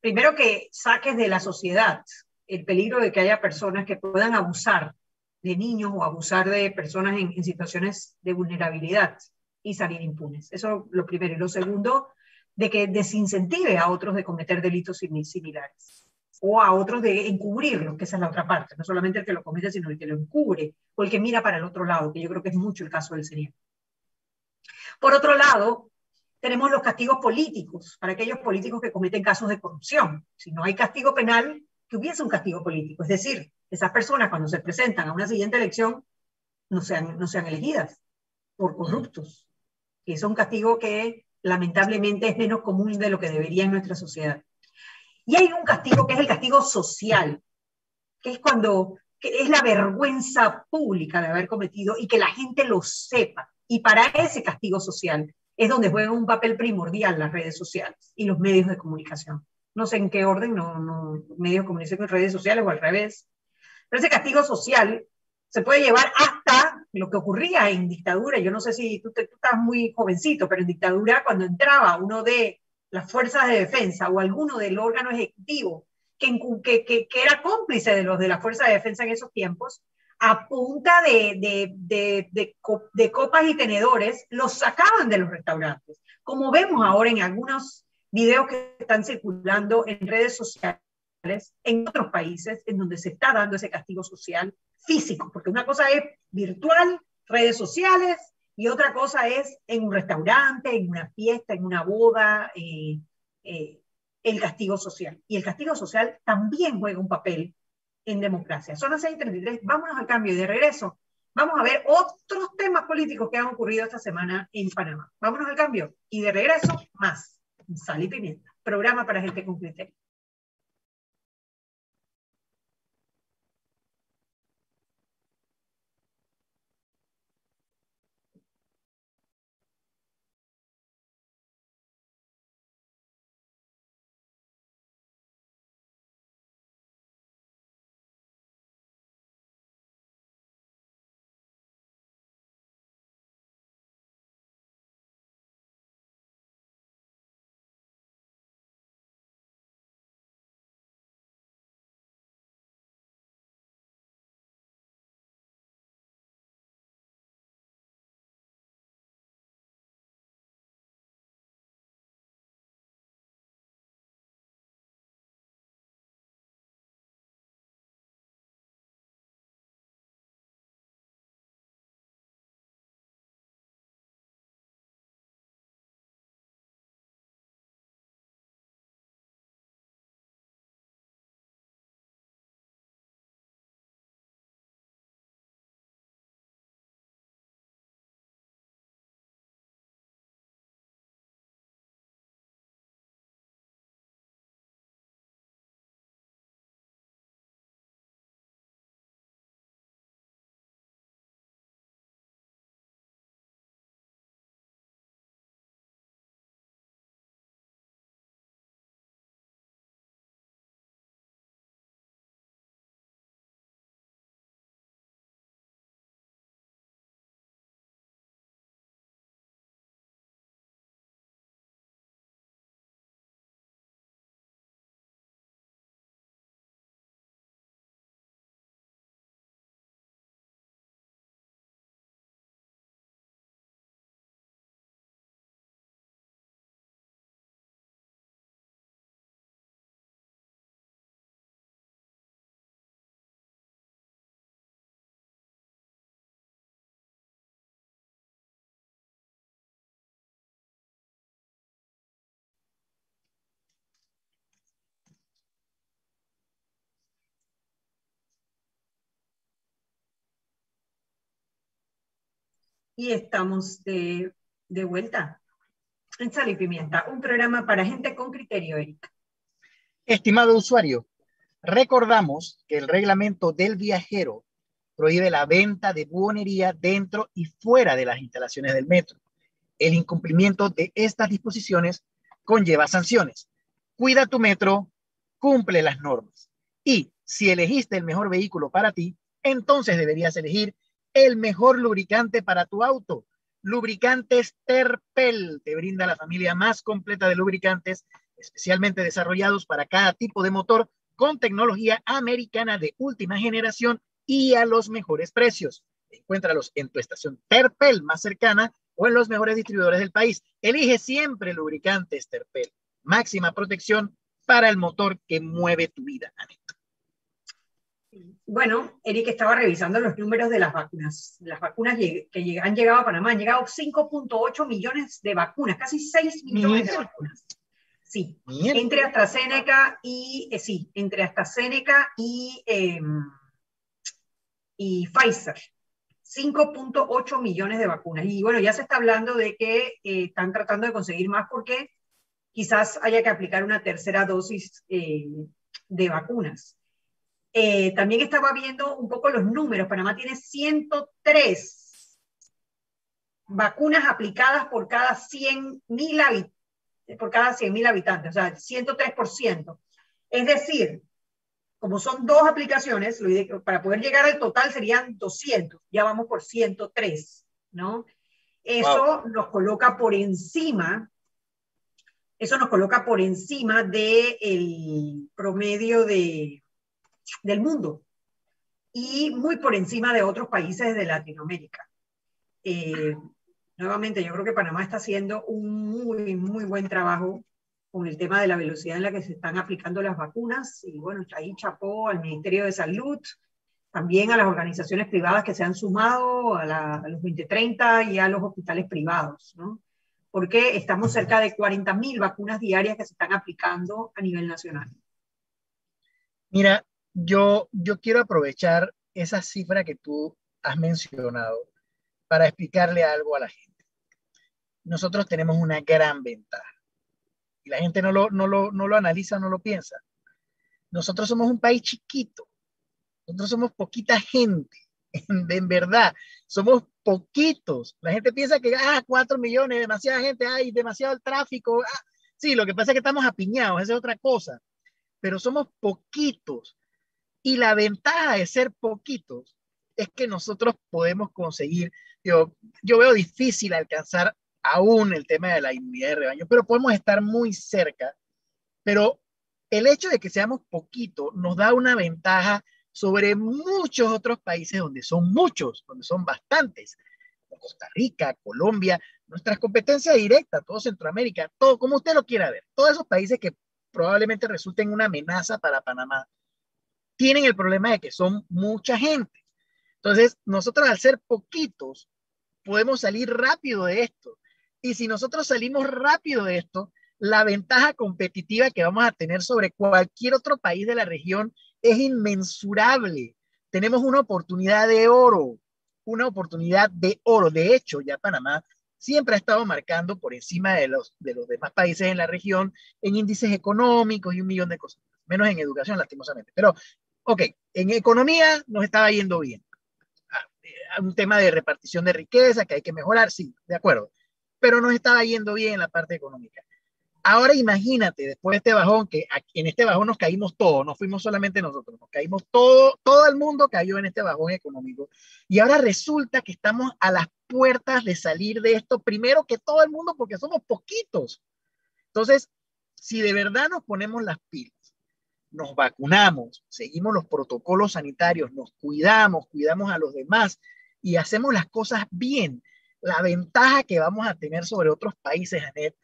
primero que saques de la sociedad el peligro de que haya personas que puedan abusar de niños o abusar de personas en situaciones de vulnerabilidad y salir impunes. Eso es lo primero. Y lo segundo, de que desincentive a otros de cometer delitos similares o a otros de encubrirlo, que esa es la otra parte, no solamente el que lo comete, sino el que lo encubre o el que mira para el otro lado, que yo creo que es mucho el caso del señor. Por otro lado, tenemos los castigos políticos para aquellos políticos que cometen casos de corrupción. Si no hay castigo penal, que hubiese un castigo político. Es decir, esas personas cuando se presentan a una siguiente elección no sean, no sean elegidas por corruptos. Y es un castigo que lamentablemente es menos común de lo que debería en nuestra sociedad. Y hay un castigo que es el castigo social, que es cuando que es la vergüenza pública de haber cometido y que la gente lo sepa. Y para ese castigo social es donde juegan un papel primordial las redes sociales y los medios de comunicación. No sé en qué orden, no, no medios de comunicación redes sociales o al revés. Pero ese castigo social se puede llevar hasta lo que ocurría en dictadura. Yo no sé si tú, estás muy jovencito, pero en dictadura cuando entraba uno de las fuerzas de defensa o alguno del órgano ejecutivo que, era cómplice de los de la fuerza de defensa en esos tiempos, a punta de, de copas y tenedores, los sacaban de los restaurantes. Como vemos ahora en algunos videos que están circulando en redes sociales en otros países en donde se está dando ese castigo social físico, porque una cosa es virtual, redes sociales, y otra cosa es en un restaurante, en una fiesta, en una boda, eh, eh, el castigo social. Y el castigo social también juega un papel en democracia. Son las 6.33, vámonos al cambio y de regreso vamos a ver otros temas políticos que han ocurrido esta semana en Panamá. Vámonos al cambio y de regreso más. Sal y pimienta, programa para gente con criterio. Y estamos de, de vuelta en Sal y Pimienta, un programa para gente con criterio, Eric. Estimado usuario, recordamos que el reglamento del viajero prohíbe la venta de buonería dentro y fuera de las instalaciones del metro. El incumplimiento de estas disposiciones conlleva sanciones. Cuida tu metro, cumple las normas. Y si elegiste el mejor vehículo para ti, entonces deberías elegir el mejor lubricante para tu auto. Lubricantes Terpel te brinda la familia más completa de lubricantes, especialmente desarrollados para cada tipo de motor con tecnología americana de última generación y a los mejores precios. Encuéntralos en tu estación Terpel más cercana o en los mejores distribuidores del país. Elige siempre lubricantes Terpel. Máxima protección para el motor que mueve tu vida, Bueno, Eric estaba revisando los números de las vacunas. Las vacunas que han llegado a Panamá han llegado 5.8 millones de vacunas, casi 6 millones de vacunas. Sí, entre AstraZeneca y, eh, sí, entre AstraZeneca y, y Pfizer. 5.8 millones de vacunas. Y bueno, ya se está hablando de que eh, están tratando de conseguir más porque quizás haya que aplicar una tercera dosis eh, de vacunas. Eh, también estaba viendo un poco los números. Panamá tiene 103 vacunas aplicadas por cada 100 mil por cada 100 habitantes, o sea, 103%. Es decir, como son dos aplicaciones, para poder llegar al total serían 200, ya vamos por 103, ¿no? Eso nos coloca por encima eso nos coloca por encima del promedio de, del mundo y muy por encima de otros países de Latinoamérica. Eh, nuevamente, yo creo que Panamá está haciendo un muy, muy buen trabajo con el tema de la velocidad en la que se están aplicando las vacunas. Y bueno, ahí chapó al Ministerio de Salud, también a las organizaciones privadas que se han sumado, a, a los 2030 y a los hospitales privados, ¿no? porque estamos cerca de 40.000 vacunas diarias que se están aplicando a nivel nacional. Mira, yo, yo quiero aprovechar esa cifra que tú has mencionado para explicarle algo a la gente. Nosotros tenemos una gran ventaja y la gente no lo, no lo, no lo analiza, no lo piensa. Nosotros somos un país chiquito, nosotros somos poquita gente, [LAUGHS] en verdad, somos poquitos. La gente piensa que, ah, cuatro millones, demasiada gente, hay demasiado tráfico. Ah, sí, lo que pasa es que estamos apiñados, es otra cosa. Pero somos poquitos. Y la ventaja de ser poquitos es que nosotros podemos conseguir, yo, yo veo difícil alcanzar aún el tema de la inmunidad de rebaño, pero podemos estar muy cerca. Pero el hecho de que seamos poquitos nos da una ventaja sobre muchos otros países donde son muchos, donde son bastantes. Costa Rica, Colombia, nuestras competencias directas, todo Centroamérica, todo como usted lo quiera ver, todos esos países que probablemente resulten una amenaza para Panamá, tienen el problema de que son mucha gente. Entonces, nosotros al ser poquitos, podemos salir rápido de esto. Y si nosotros salimos rápido de esto, la ventaja competitiva que vamos a tener sobre cualquier otro país de la región es inmensurable. Tenemos una oportunidad de oro, una oportunidad de oro. De hecho, ya Panamá siempre ha estado marcando por encima de los, de los demás países en la región en índices económicos y un millón de cosas, menos en educación, lastimosamente. Pero, ok, en economía nos estaba yendo bien. Ah, eh, un tema de repartición de riqueza que hay que mejorar, sí, de acuerdo. Pero nos estaba yendo bien en la parte económica. Ahora imagínate, después de este bajón, que en este bajón nos caímos todos, no fuimos solamente nosotros, nos caímos todo, todo el mundo cayó en este bajón económico. Y ahora resulta que estamos a las puertas de salir de esto primero que todo el mundo porque somos poquitos. Entonces, si de verdad nos ponemos las pilas, nos vacunamos, seguimos los protocolos sanitarios, nos cuidamos, cuidamos a los demás y hacemos las cosas bien, la ventaja que vamos a tener sobre otros países, Anet,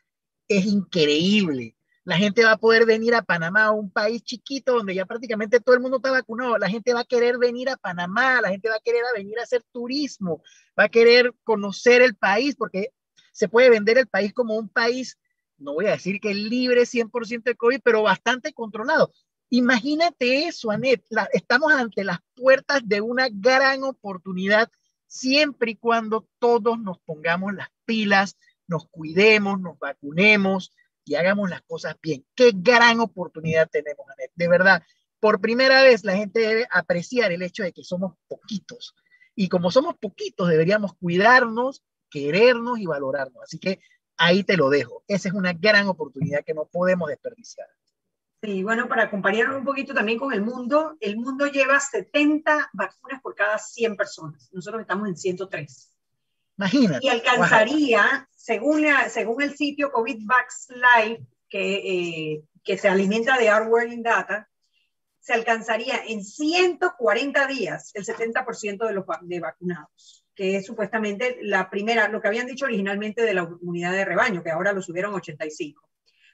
es increíble. La gente va a poder venir a Panamá, un país chiquito donde ya prácticamente todo el mundo está vacunado. La gente va a querer venir a Panamá, la gente va a querer venir a hacer turismo, va a querer conocer el país porque se puede vender el país como un país, no voy a decir que libre 100% de COVID, pero bastante controlado. Imagínate eso, Anet. estamos ante las puertas de una gran oportunidad siempre y cuando todos nos pongamos las pilas, nos cuidemos, nos vacunemos y hagamos las cosas bien. Qué gran oportunidad tenemos, Anet. De verdad, por primera vez la gente debe apreciar el hecho de que somos poquitos. Y como somos poquitos, deberíamos cuidarnos, querernos y valorarnos. Así que ahí te lo dejo. Esa es una gran oportunidad que no podemos desperdiciar. Sí, bueno, para compararlo un poquito también con el mundo, el mundo lleva 70 vacunas por cada 100 personas. Nosotros estamos en 103. Imagínate. Y alcanzaría, según, según el sitio COVID Vax Live, que, eh, que se alimenta de Our Working Data, se alcanzaría en 140 días el 70% de los de vacunados, que es supuestamente la primera, lo que habían dicho originalmente de la comunidad de rebaño, que ahora lo subieron a 85.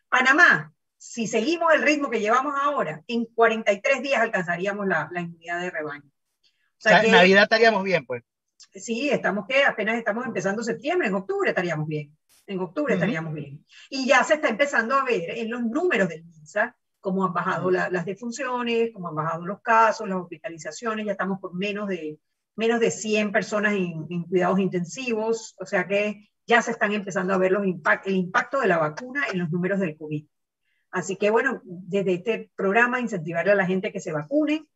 Panamá, si seguimos el ritmo que llevamos ahora, en 43 días alcanzaríamos la, la inmunidad de rebaño. O sea, en Navidad estaríamos bien, pues. Sí, estamos que apenas estamos empezando septiembre, en octubre estaríamos bien. En octubre estaríamos bien. Y ya se está empezando a ver en los números del MINSA cómo han bajado las defunciones, cómo han bajado los casos, las hospitalizaciones, ya estamos por menos de, menos de 100 personas en, en cuidados intensivos, o sea que ya se están empezando a ver los impact, el impacto de la vacuna en los números del COVID. Así que bueno, desde este programa incentivarle a la gente que se vacune,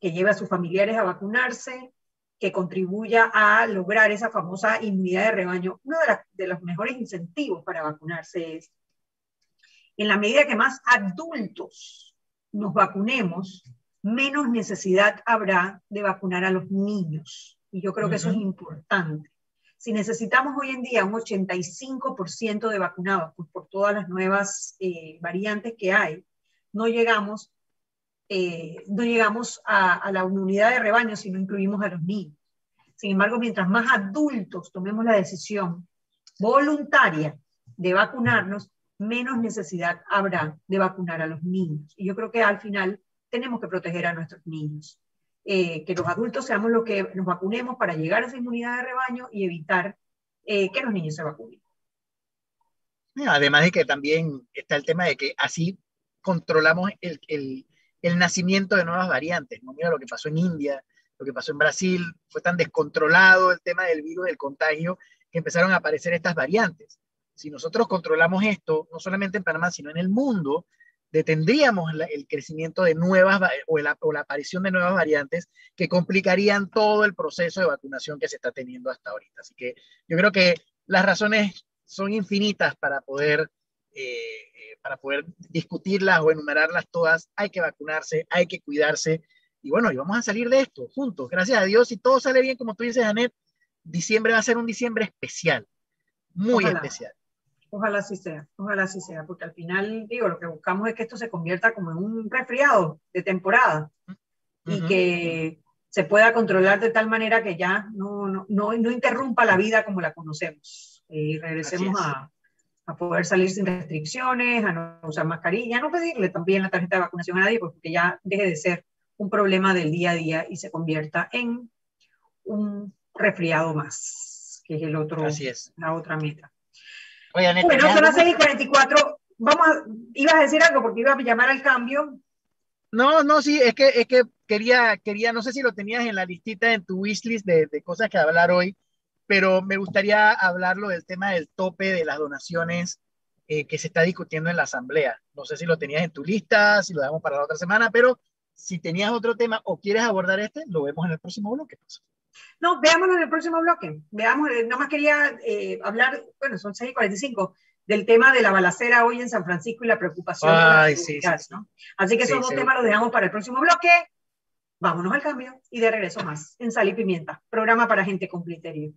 que lleve a sus familiares a vacunarse, que contribuya a lograr esa famosa inmunidad de rebaño. Uno de, de los mejores incentivos para vacunarse es, en la medida que más adultos nos vacunemos, menos necesidad habrá de vacunar a los niños. Y yo creo que eso es importante. Si necesitamos hoy en día un 85% de vacunados pues, por todas las nuevas eh, variantes que hay, no llegamos, eh, no llegamos a, a, la unidad de rebaño si no incluimos a los niños. Sin embargo, mientras más adultos tomemos la decisión voluntaria de vacunarnos, menos necesidad habrá de vacunar a los niños. Y yo creo que al final tenemos que proteger a nuestros niños. Eh, que los adultos seamos los que nos vacunemos para llegar a esa inmunidad de rebaño y evitar eh, que los niños se vacunen. Además de que también está el tema de que así controlamos el, el, el nacimiento de nuevas variantes. ¿no? Mira lo que pasó en India, lo que pasó en Brasil, fue tan descontrolado el tema del virus, del contagio, que empezaron a aparecer estas variantes. Si nosotros controlamos esto, no solamente en Panamá, sino en el mundo, detendríamos el crecimiento de nuevas o la, o la, aparición de nuevas variantes que complicarían todo el proceso de vacunación que se está teniendo hasta ahorita. Así que yo creo que las razones son infinitas para poder, eh, para poder discutirlas o enumerarlas todas. Hay que vacunarse, hay que cuidarse y bueno, y vamos a salir de esto juntos. Gracias a Dios, si todo sale bien, como tú dices, Janet, diciembre va a ser un diciembre especial, muy Ojalá. especial. Ojalá así sea, ojalá así sea, porque al final, digo, lo que buscamos es que esto se convierta como en un resfriado de temporada uh -huh. y que se pueda controlar de tal manera que ya no, no, no, no interrumpa la vida como la conocemos y regresemos a, a, poder salir sin restricciones, a no usar mascarilla, a no pedirle también la tarjeta de vacunación a nadie, porque ya deje de ser un problema del día a día y se convierta en un resfriado más, que es, el otro, Así es. la otra meta. Oye, Aneta, bueno, son las 6 y 44. Vamos a, ibas a decir algo porque iba a llamar al cambio. No, no, sí, es que, es que quería, quería, no sé si lo tenías en la listita en tu wishlist de, de cosas que hablar hoy, pero me gustaría hablarlo del tema del tope de las donaciones eh, que se está discutiendo en la asamblea. No sé si lo tenías en tu lista, si lo damos para la otra semana, pero si tenías otro tema o quieres abordar este, lo vemos en el próximo bloque. No, veámoslo en el próximo bloque. Veamos, eh, nada más quería eh, hablar, bueno, son 6:45, del tema de la balacera hoy en San Francisco y la preocupación. Ay, la sí, sí, ¿no? Así que esos dos temas los dejamos para el próximo bloque. Vámonos al cambio y de regreso más en Sal y Pimienta, programa para gente con criterio.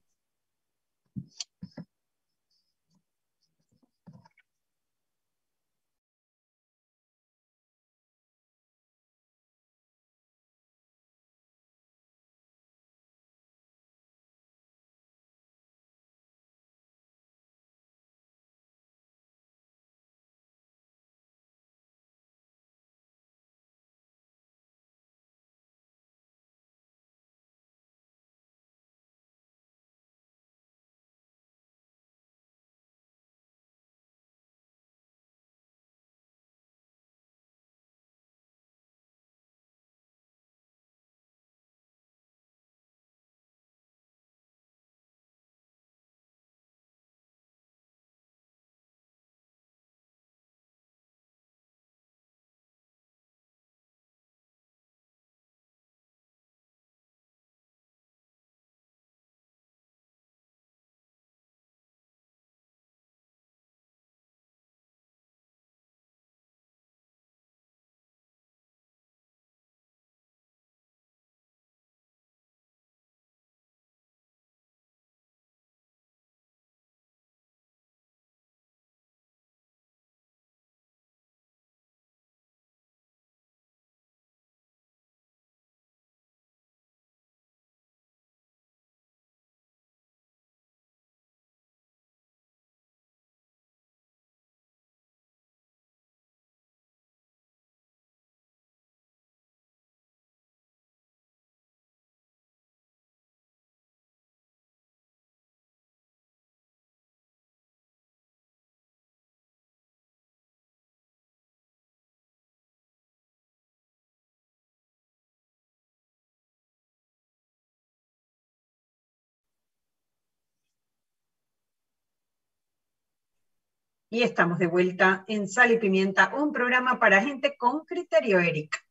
Y estamos de vuelta en Sal y Pimienta, un programa para gente con criterio, Eric.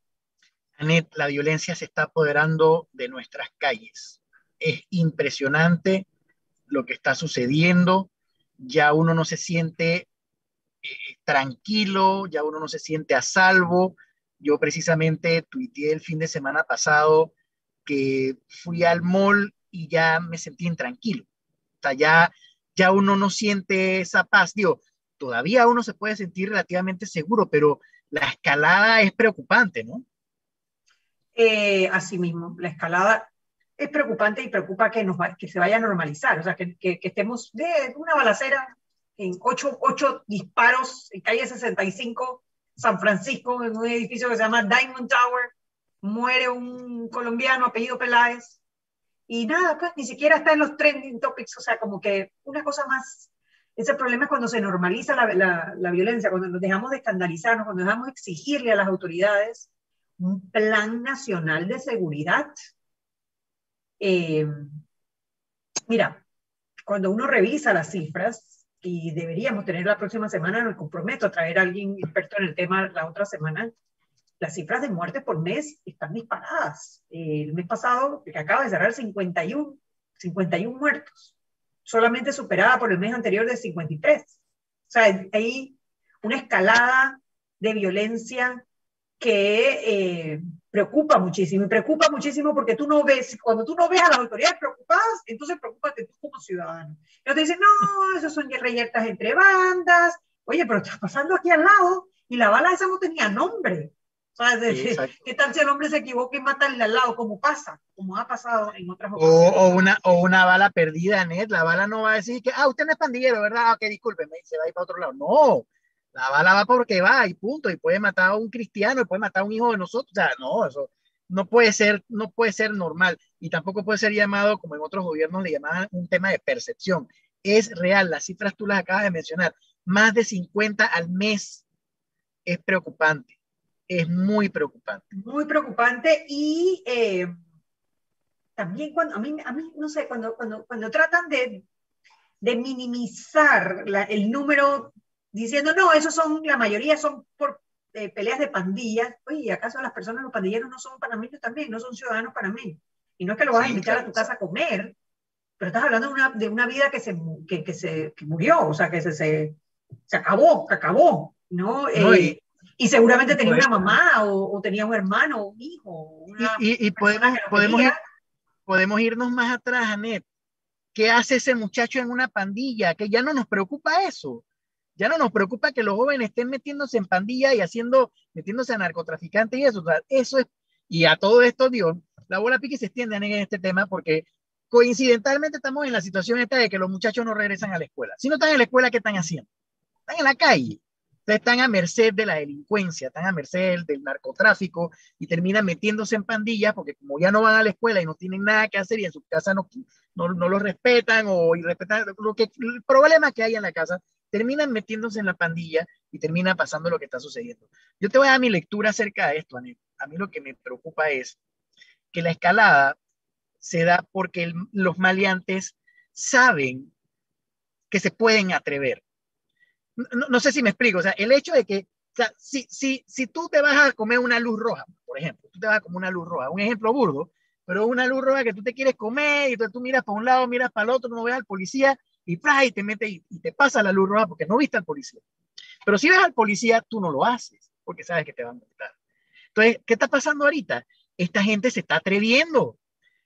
Anet, la violencia se está apoderando de nuestras calles. Es impresionante lo que está sucediendo. Ya uno no se siente eh, tranquilo, ya uno no se siente a salvo. Yo precisamente tuiteé el fin de semana pasado que fui al mall y ya me sentí intranquilo. O ya, ya uno no siente esa paz. Digo, todavía uno se puede sentir relativamente seguro, pero la escalada es preocupante, ¿no? Eh, así mismo, la escalada es preocupante y preocupa que, nos que se vaya a normalizar, o sea, que, que, estemos de una balacera en ocho, ocho, disparos en calle 65, San Francisco, en un edificio que se llama Diamond Tower, muere un colombiano apellido Peláez, y nada, pues ni siquiera está en los trending topics, o sea, como que una cosa más ese problema es cuando se normaliza la, la, violencia, cuando nos dejamos de escandalizarnos, cuando dejamos de exigirle a las autoridades un plan nacional de seguridad. Eh, mira, cuando uno revisa las cifras, y deberíamos tener la próxima semana, me comprometo a traer a alguien experto en el tema la otra semana, las cifras de muertes por mes están disparadas. el mes pasado, que acaba de cerrar, 51, 51 muertos solamente superada por el mes anterior de 53. O sea, hay una escalada de violencia que eh, preocupa muchísimo. Y preocupa muchísimo porque tú no ves, cuando tú no ves a las autoridades preocupadas, entonces preocúpate tú como ciudadano. Y te dicen, no, esos son reyertas entre bandas. Oye, pero está pasando aquí al lado y la bala esa no tenía nombre. [LAUGHS] ¿Qué tal si el hombre se equivoca y mata al lado, como pasa, como ha pasado en otras ocasiones? O, una, o una bala perdida, Ned. La bala no va a decir que, ah, usted no es pandillero, ¿verdad? Ah, ok, discúlpeme, se va a ir para otro lado. No, la bala va porque va y punto. Y puede matar a un cristiano, y puede matar a un hijo de nosotros. O sea, no, eso no puede ser, no puede ser normal. Y tampoco puede ser llamado, como en otros gobiernos le llamaban, un tema de percepción. Es real, las cifras tú las acabas de mencionar. Más de 50 al mes es preocupante es muy preocupante. Muy preocupante y eh, también cuando, a mí, a mí, no sé, cuando, cuando, cuando tratan de, de minimizar el número diciendo, no, esos son, la mayoría son por eh, peleas de pandillas, oye, ¿acaso las personas, los pandilleros no son panameños también, no son ciudadanos panameños? Y no es que lo vas a invitar a tu casa a comer, pero estás hablando de una, de una vida que se, que, que se que murió, o sea, que se, se, se acabó, que acabó, ¿no? Eh, y seguramente tenía una mamá o, tenía un hermano o un hijo. y, podemos, podemos, podemos irnos más atrás, Anet. ¿Qué hace ese muchacho en una pandilla? Que ya no nos preocupa eso. Ya no nos preocupa que los jóvenes estén metiéndose en pandilla y haciendo, metiéndose a narcotraficantes y eso. eso es, y a todo esto, Dios, la bola pique se extiende en este tema porque coincidentalmente estamos en la situación esta de que los muchachos no regresan a la escuela. Si no están en la escuela, ¿qué están haciendo? Están en la calle están a merced de la delincuencia, están a merced del narcotráfico y terminan metiéndose en pandillas porque como ya no van a la escuela y no tienen nada que hacer y en su casa no, no, no lo respetan o irrespetan lo que, el problema que hay en la casa, terminan metiéndose en la pandilla y termina pasando lo que está sucediendo. Yo te voy a dar mi lectura acerca de esto, Anet. A mí lo que me preocupa es que la escalada se da porque los maleantes saben que se pueden atrever no, sé si me explico, o sea, el hecho de que, o sea, si, si, si tú te vas a comer una luz roja, por ejemplo, tú te vas a comer una luz roja, un ejemplo burdo, pero una luz roja que tú te quieres comer y tú, tú miras para un lado, miras para el otro, no ves al policía y, y te mete y, te pasa la luz roja porque no viste al policía. Pero si ves al policía, tú no lo haces porque sabes que te van a multar. Entonces, ¿qué está pasando ahorita? Esta gente se está atreviendo.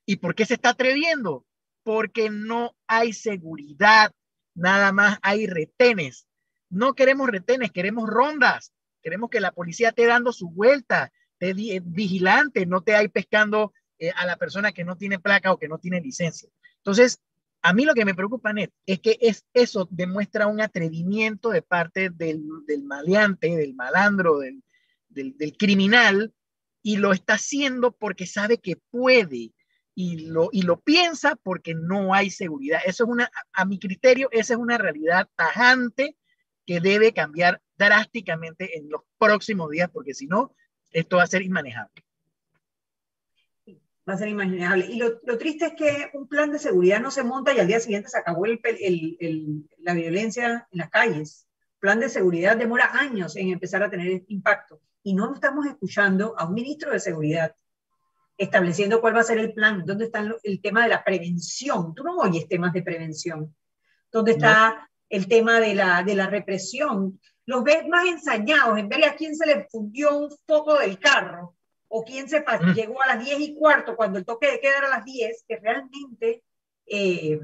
¿Y por qué se está atreviendo? Porque no hay seguridad, nada más hay retenes. No queremos retenes, queremos rondas. Queremos que la policía esté dando su vuelta, esté vigilante, no te hay pescando eh, a la persona que no tiene placa o que no tiene licencia. Entonces, a mí lo que me preocupa, Net, es que es, eso demuestra un atrevimiento de parte del, del maleante, del malandro, del, del, criminal, y lo está haciendo porque sabe que puede y lo, y lo piensa porque no hay seguridad. Eso es una, a mi criterio, esa es una realidad tajante que debe cambiar drásticamente en los próximos días, porque si no, esto va a ser inmanejable. Va a ser inmanejable. Y lo, triste es que un plan de seguridad no se monta y al día siguiente se acabó el, el, la violencia en las calles. plan de seguridad demora años en empezar a tener impacto y no estamos escuchando a un ministro de seguridad estableciendo cuál va a ser el plan, dónde está el tema de la prevención. Tú no oyes temas de prevención. ¿Dónde está el tema de la, de la represión? Los ves más ensañados en ver a quién se le fundió un foco del carro o quién se mm. llegó a las 10 y cuarto cuando el toque de queda era a las 10, que realmente eh,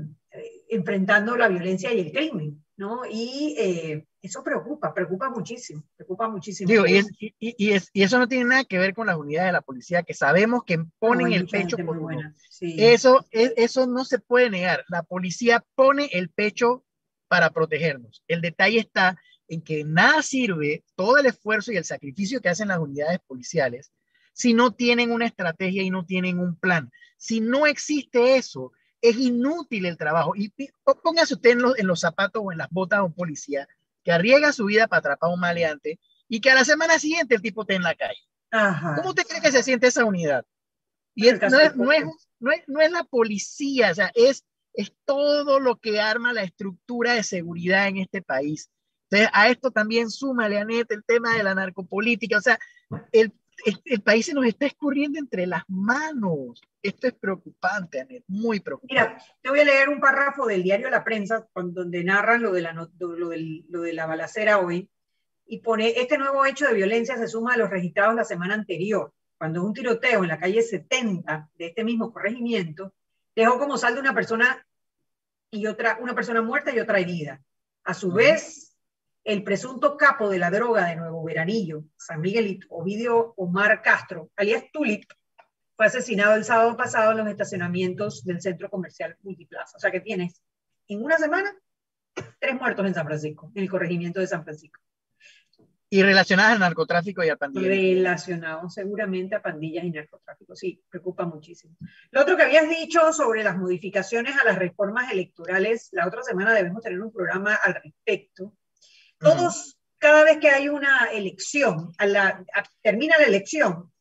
enfrentando la violencia y el crimen, ¿no? Y eh, eso preocupa, preocupa muchísimo, preocupa muchísimo. Digo, y, y, y, eso no tiene nada que ver con las unidades de la policía que sabemos que ponen el pecho por uno. Eso, e, eso no se puede negar. La policía pone el pecho para protegernos. El detalle está en que nada sirve todo el esfuerzo y el sacrificio que hacen las unidades policiales si no tienen una estrategia y no tienen un plan. Si no existe eso, es inútil el trabajo. Y póngase usted en los, en los zapatos o en las botas de un policía que arriesga su vida para atrapar a un maleante y que a la semana siguiente el tipo esté en la calle. ¿Cómo usted cree que se siente esa unidad? Y no, es, no, es, no, es, la policía, o sea, es, es todo lo que arma la estructura de seguridad en este país. Entonces, a esto también súmale, Anette, el tema de la narcopolítica. O sea, el el país se nos está escurriendo entre las manos. Esto es preocupante, Anet, muy preocupante. Mira, te voy a leer un párrafo del diario La Prensa, donde narran lo de la, lo, de la balacera hoy, y pone, este nuevo hecho de violencia se suma a los registrados la semana anterior, cuando un tiroteo en la calle 70 de este mismo corregimiento dejó como saldo una persona y otra, una persona muerta y otra herida. A su vez, el presunto capo de la droga de Nuevo Veranillo, San Miguelito, Ovidio Omar Castro, alias Tulip, fue asesinado el sábado pasado en los estacionamientos del centro comercial Multiplaza. O sea que tienes en una semana tres muertos en San Francisco, en el corregimiento de San Francisco. Y relacionadas al narcotráfico y a pandillas. Relacionados seguramente a pandillas y narcotráfico, sí, preocupa muchísimo. Lo otro que habías dicho sobre las modificaciones a las reformas electorales, la otra semana debemos tener un programa al respecto todos, cada vez que hay una elección, termina la elección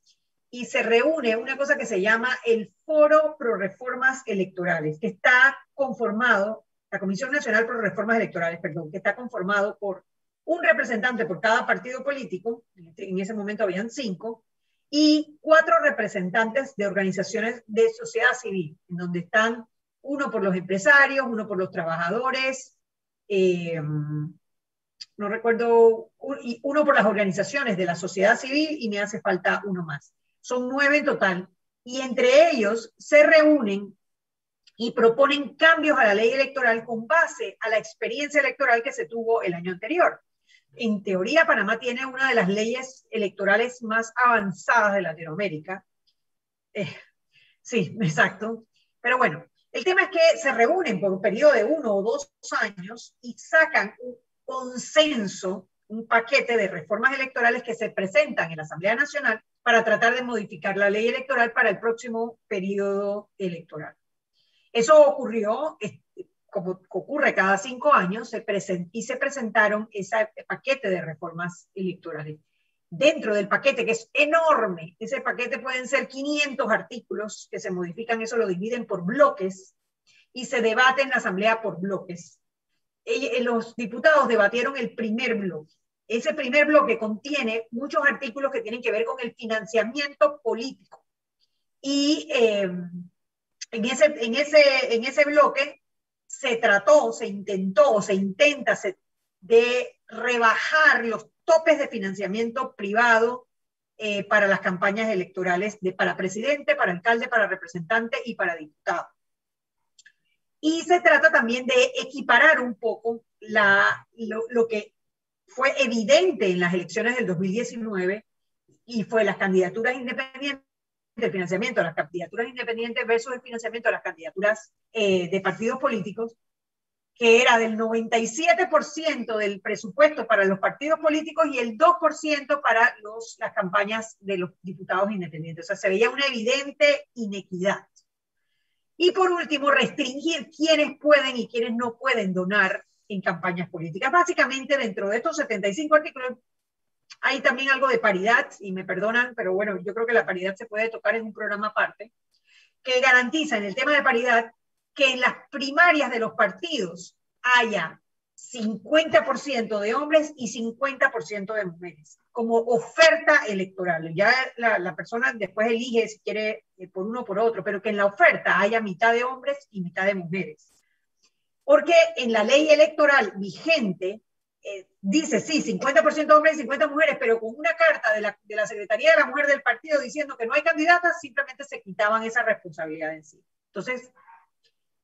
y se reúne una cosa que se llama el Foro Pro Reformas Electorales, que está conformado, la Comisión Nacional Pro Reformas Electorales, perdón, que está conformado por un representante por cada partido político, en ese momento habían cinco, y cuatro representantes de organizaciones de sociedad civil, en donde están uno por los empresarios, uno por los trabajadores, eh, no recuerdo, uno por las organizaciones de la sociedad civil y me hace falta uno más. Son nueve en total y entre ellos se reúnen y proponen cambios a la ley electoral con base a la experiencia electoral que se tuvo el año anterior. En teoría, Panamá tiene una de las leyes electorales más avanzadas de Latinoamérica. Eh, sí, [LAUGHS] exacto. Pero bueno, el tema es que se reúnen por un periodo de uno o dos años y sacan consenso, un paquete de reformas electorales que se presentan en la Asamblea Nacional para tratar de modificar la ley electoral para el próximo periodo electoral. Eso ocurrió, como ocurre cada cinco años, se y se presentaron ese paquete de reformas electorales. Dentro del paquete, que es enorme, ese paquete pueden ser 500 artículos que se modifican, eso lo dividen por bloques y se debate en la Asamblea por bloques. Eh, los diputados debatieron el primer bloque. Ese primer bloque contiene muchos artículos que tienen que ver con el financiamiento político. Y em, en, ese, en, ese, en ese bloque se trató, se intentó, se intenta de rebajar los topes de financiamiento privado eh, para las campañas electorales de, para presidente, para alcalde, para representante y para diputado. Y se trata también de equiparar un poco la, lo, que fue evidente en las elecciones del 2019 y fue las candidaturas independientes del financiamiento, las candidaturas independientes versus el financiamiento de las candidaturas eh, de partidos políticos, que era del 97% del presupuesto para los partidos políticos y el 2% para los, las campañas de los diputados independientes. O sea, se veía una evidente inequidad. Y por último, restringir quiénes pueden y quiénes no pueden donar en campañas políticas. Básicamente, dentro de estos 75 artículos hay también algo de paridad, y me perdonan, pero bueno, yo creo que la paridad se puede tocar en un programa aparte, que garantiza en el tema de paridad que en las primarias de los partidos haya 50% de hombres y 50% de mujeres, como oferta electoral. Ya la, persona después elige si quiere eh, por uno o por otro, pero que en la oferta haya mitad de hombres y mitad de mujeres. Porque en la ley electoral vigente eh, dice, sí, 50% hombres y 50 mujeres, pero con una carta de la, de la Secretaría de la Mujer del partido diciendo que no hay candidatas, simplemente se quitaban esa responsabilidad en sí. Entonces,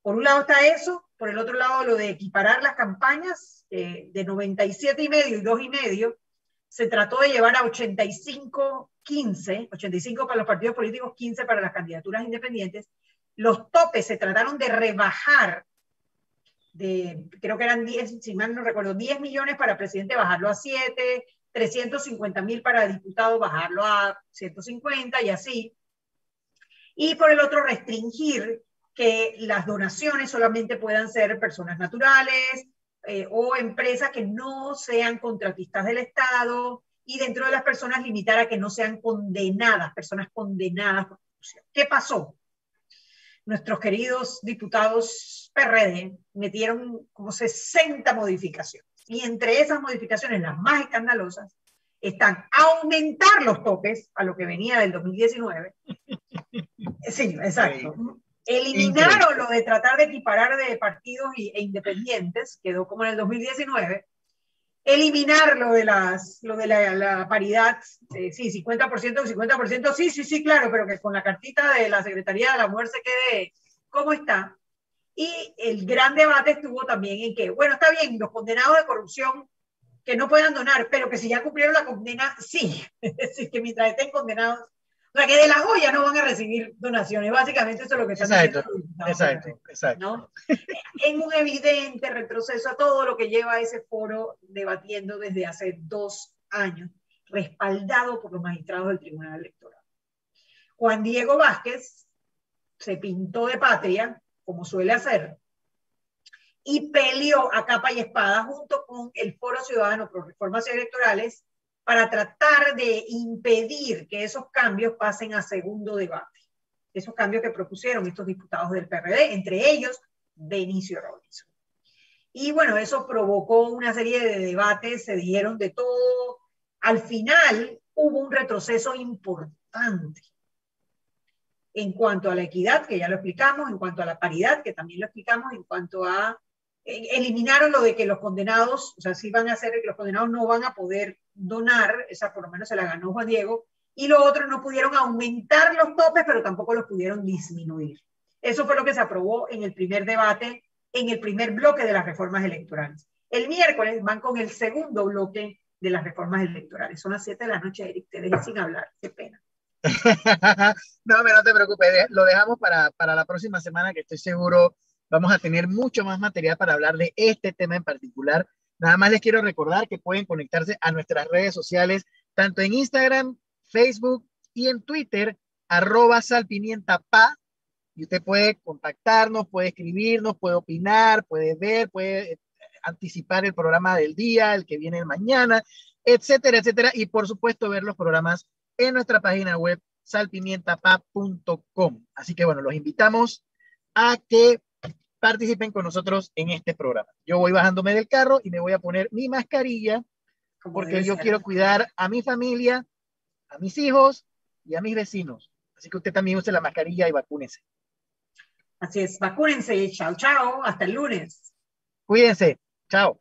por un lado está eso, por el otro lado lo de equiparar las campañas eh, de 97 y medio y 2 y medio, se trató de llevar a 85, 15, 85 para los partidos políticos, 15 para las candidaturas independientes. Los topes se trataron de rebajar de, creo que eran 10, si mal no recuerdo, 10 millones para presidente, bajarlo a 7, 350 mil para diputado, bajarlo a 150 y así. Y por el otro, restringir que las donaciones solamente puedan ser personas naturales eh, o empresas que no sean contratistas del Estado y dentro de las personas limitar a que no sean condenadas, personas condenadas. ¿Qué pasó? Nuestros queridos diputados PRD metieron como 60 modificaciones y entre esas modificaciones, las más escandalosas, están aumentar los topes a lo que venía del 2019. [LAUGHS] Sí, exacto. Eliminaron lo de tratar de equiparar de partidos e independientes, quedó como en el 2019. Eliminar lo de, las, lo de la, paridad, eh, sí, 50%, 50%, sí, sí, sí, claro, pero que con la cartita de la Secretaría de la Mujer se quede como está. Y el gran debate estuvo también en que, bueno, está bien, los condenados de corrupción que no puedan donar, pero que si ya cumplieron la condena, sí. [LAUGHS] Es decir, que mientras estén condenados o sea, que de la joya no van a recibir donaciones. Básicamente eso es lo que están exacto, Exacto, exacto. En un evidente retroceso a todo lo que lleva ese foro debatiendo desde hace dos años, respaldado por los magistrados del Tribunal Electoral. Juan Diego Vázquez se pintó de patria, como suele hacer, y peleó a capa y espada junto con el Foro Ciudadano por Reformas Electorales para tratar de impedir que esos cambios pasen a segundo debate. Esos cambios que propusieron estos diputados del PRD, entre ellos Benicio Robinson. Y bueno, eso provocó una serie de debates, se dijeron de todo. Al final hubo un retroceso importante en cuanto a la equidad, que ya lo explicamos, en cuanto a la paridad, que también lo explicamos, en cuanto a eh, eliminaron lo de que los condenados, o sea, sí van a ser, los condenados no van a poder donar, esa por lo menos se la ganó Juan Diego, y lo otro no pudieron aumentar los topes, pero tampoco los pudieron disminuir. Eso fue lo que se aprobó en el primer debate, en el primer bloque de las reformas electorales. El miércoles van con el segundo bloque de las reformas electorales. Son las 7 de la noche, Eric, te dejé sin hablar, qué pena. [LAUGHS] no, pero no te preocupes, lo dejamos para, para la próxima semana, que estoy seguro Vamos a tener mucho más material para hablar de este tema en particular. Nada más les quiero recordar que pueden conectarse a nuestras redes sociales, tanto en Instagram, Facebook y en Twitter, arroba salpimientapa. Y usted puede contactarnos, puede escribirnos, puede opinar, puede ver, puede eh, anticipar el programa del día, el que viene mañana, etcétera, etcétera. Y por supuesto ver los programas en nuestra página web salpimientapa.com. Así que bueno, los invitamos a que participen con nosotros en este programa. Yo voy bajándome del carro y me voy a poner mi mascarilla porque yo quiero cuidar a mi familia, a mis hijos y a mis vecinos. Así que usted también use la mascarilla y vacúnese. Así es, vacúnense. Chao, chao. Hasta el lunes. Cuídense. Chao.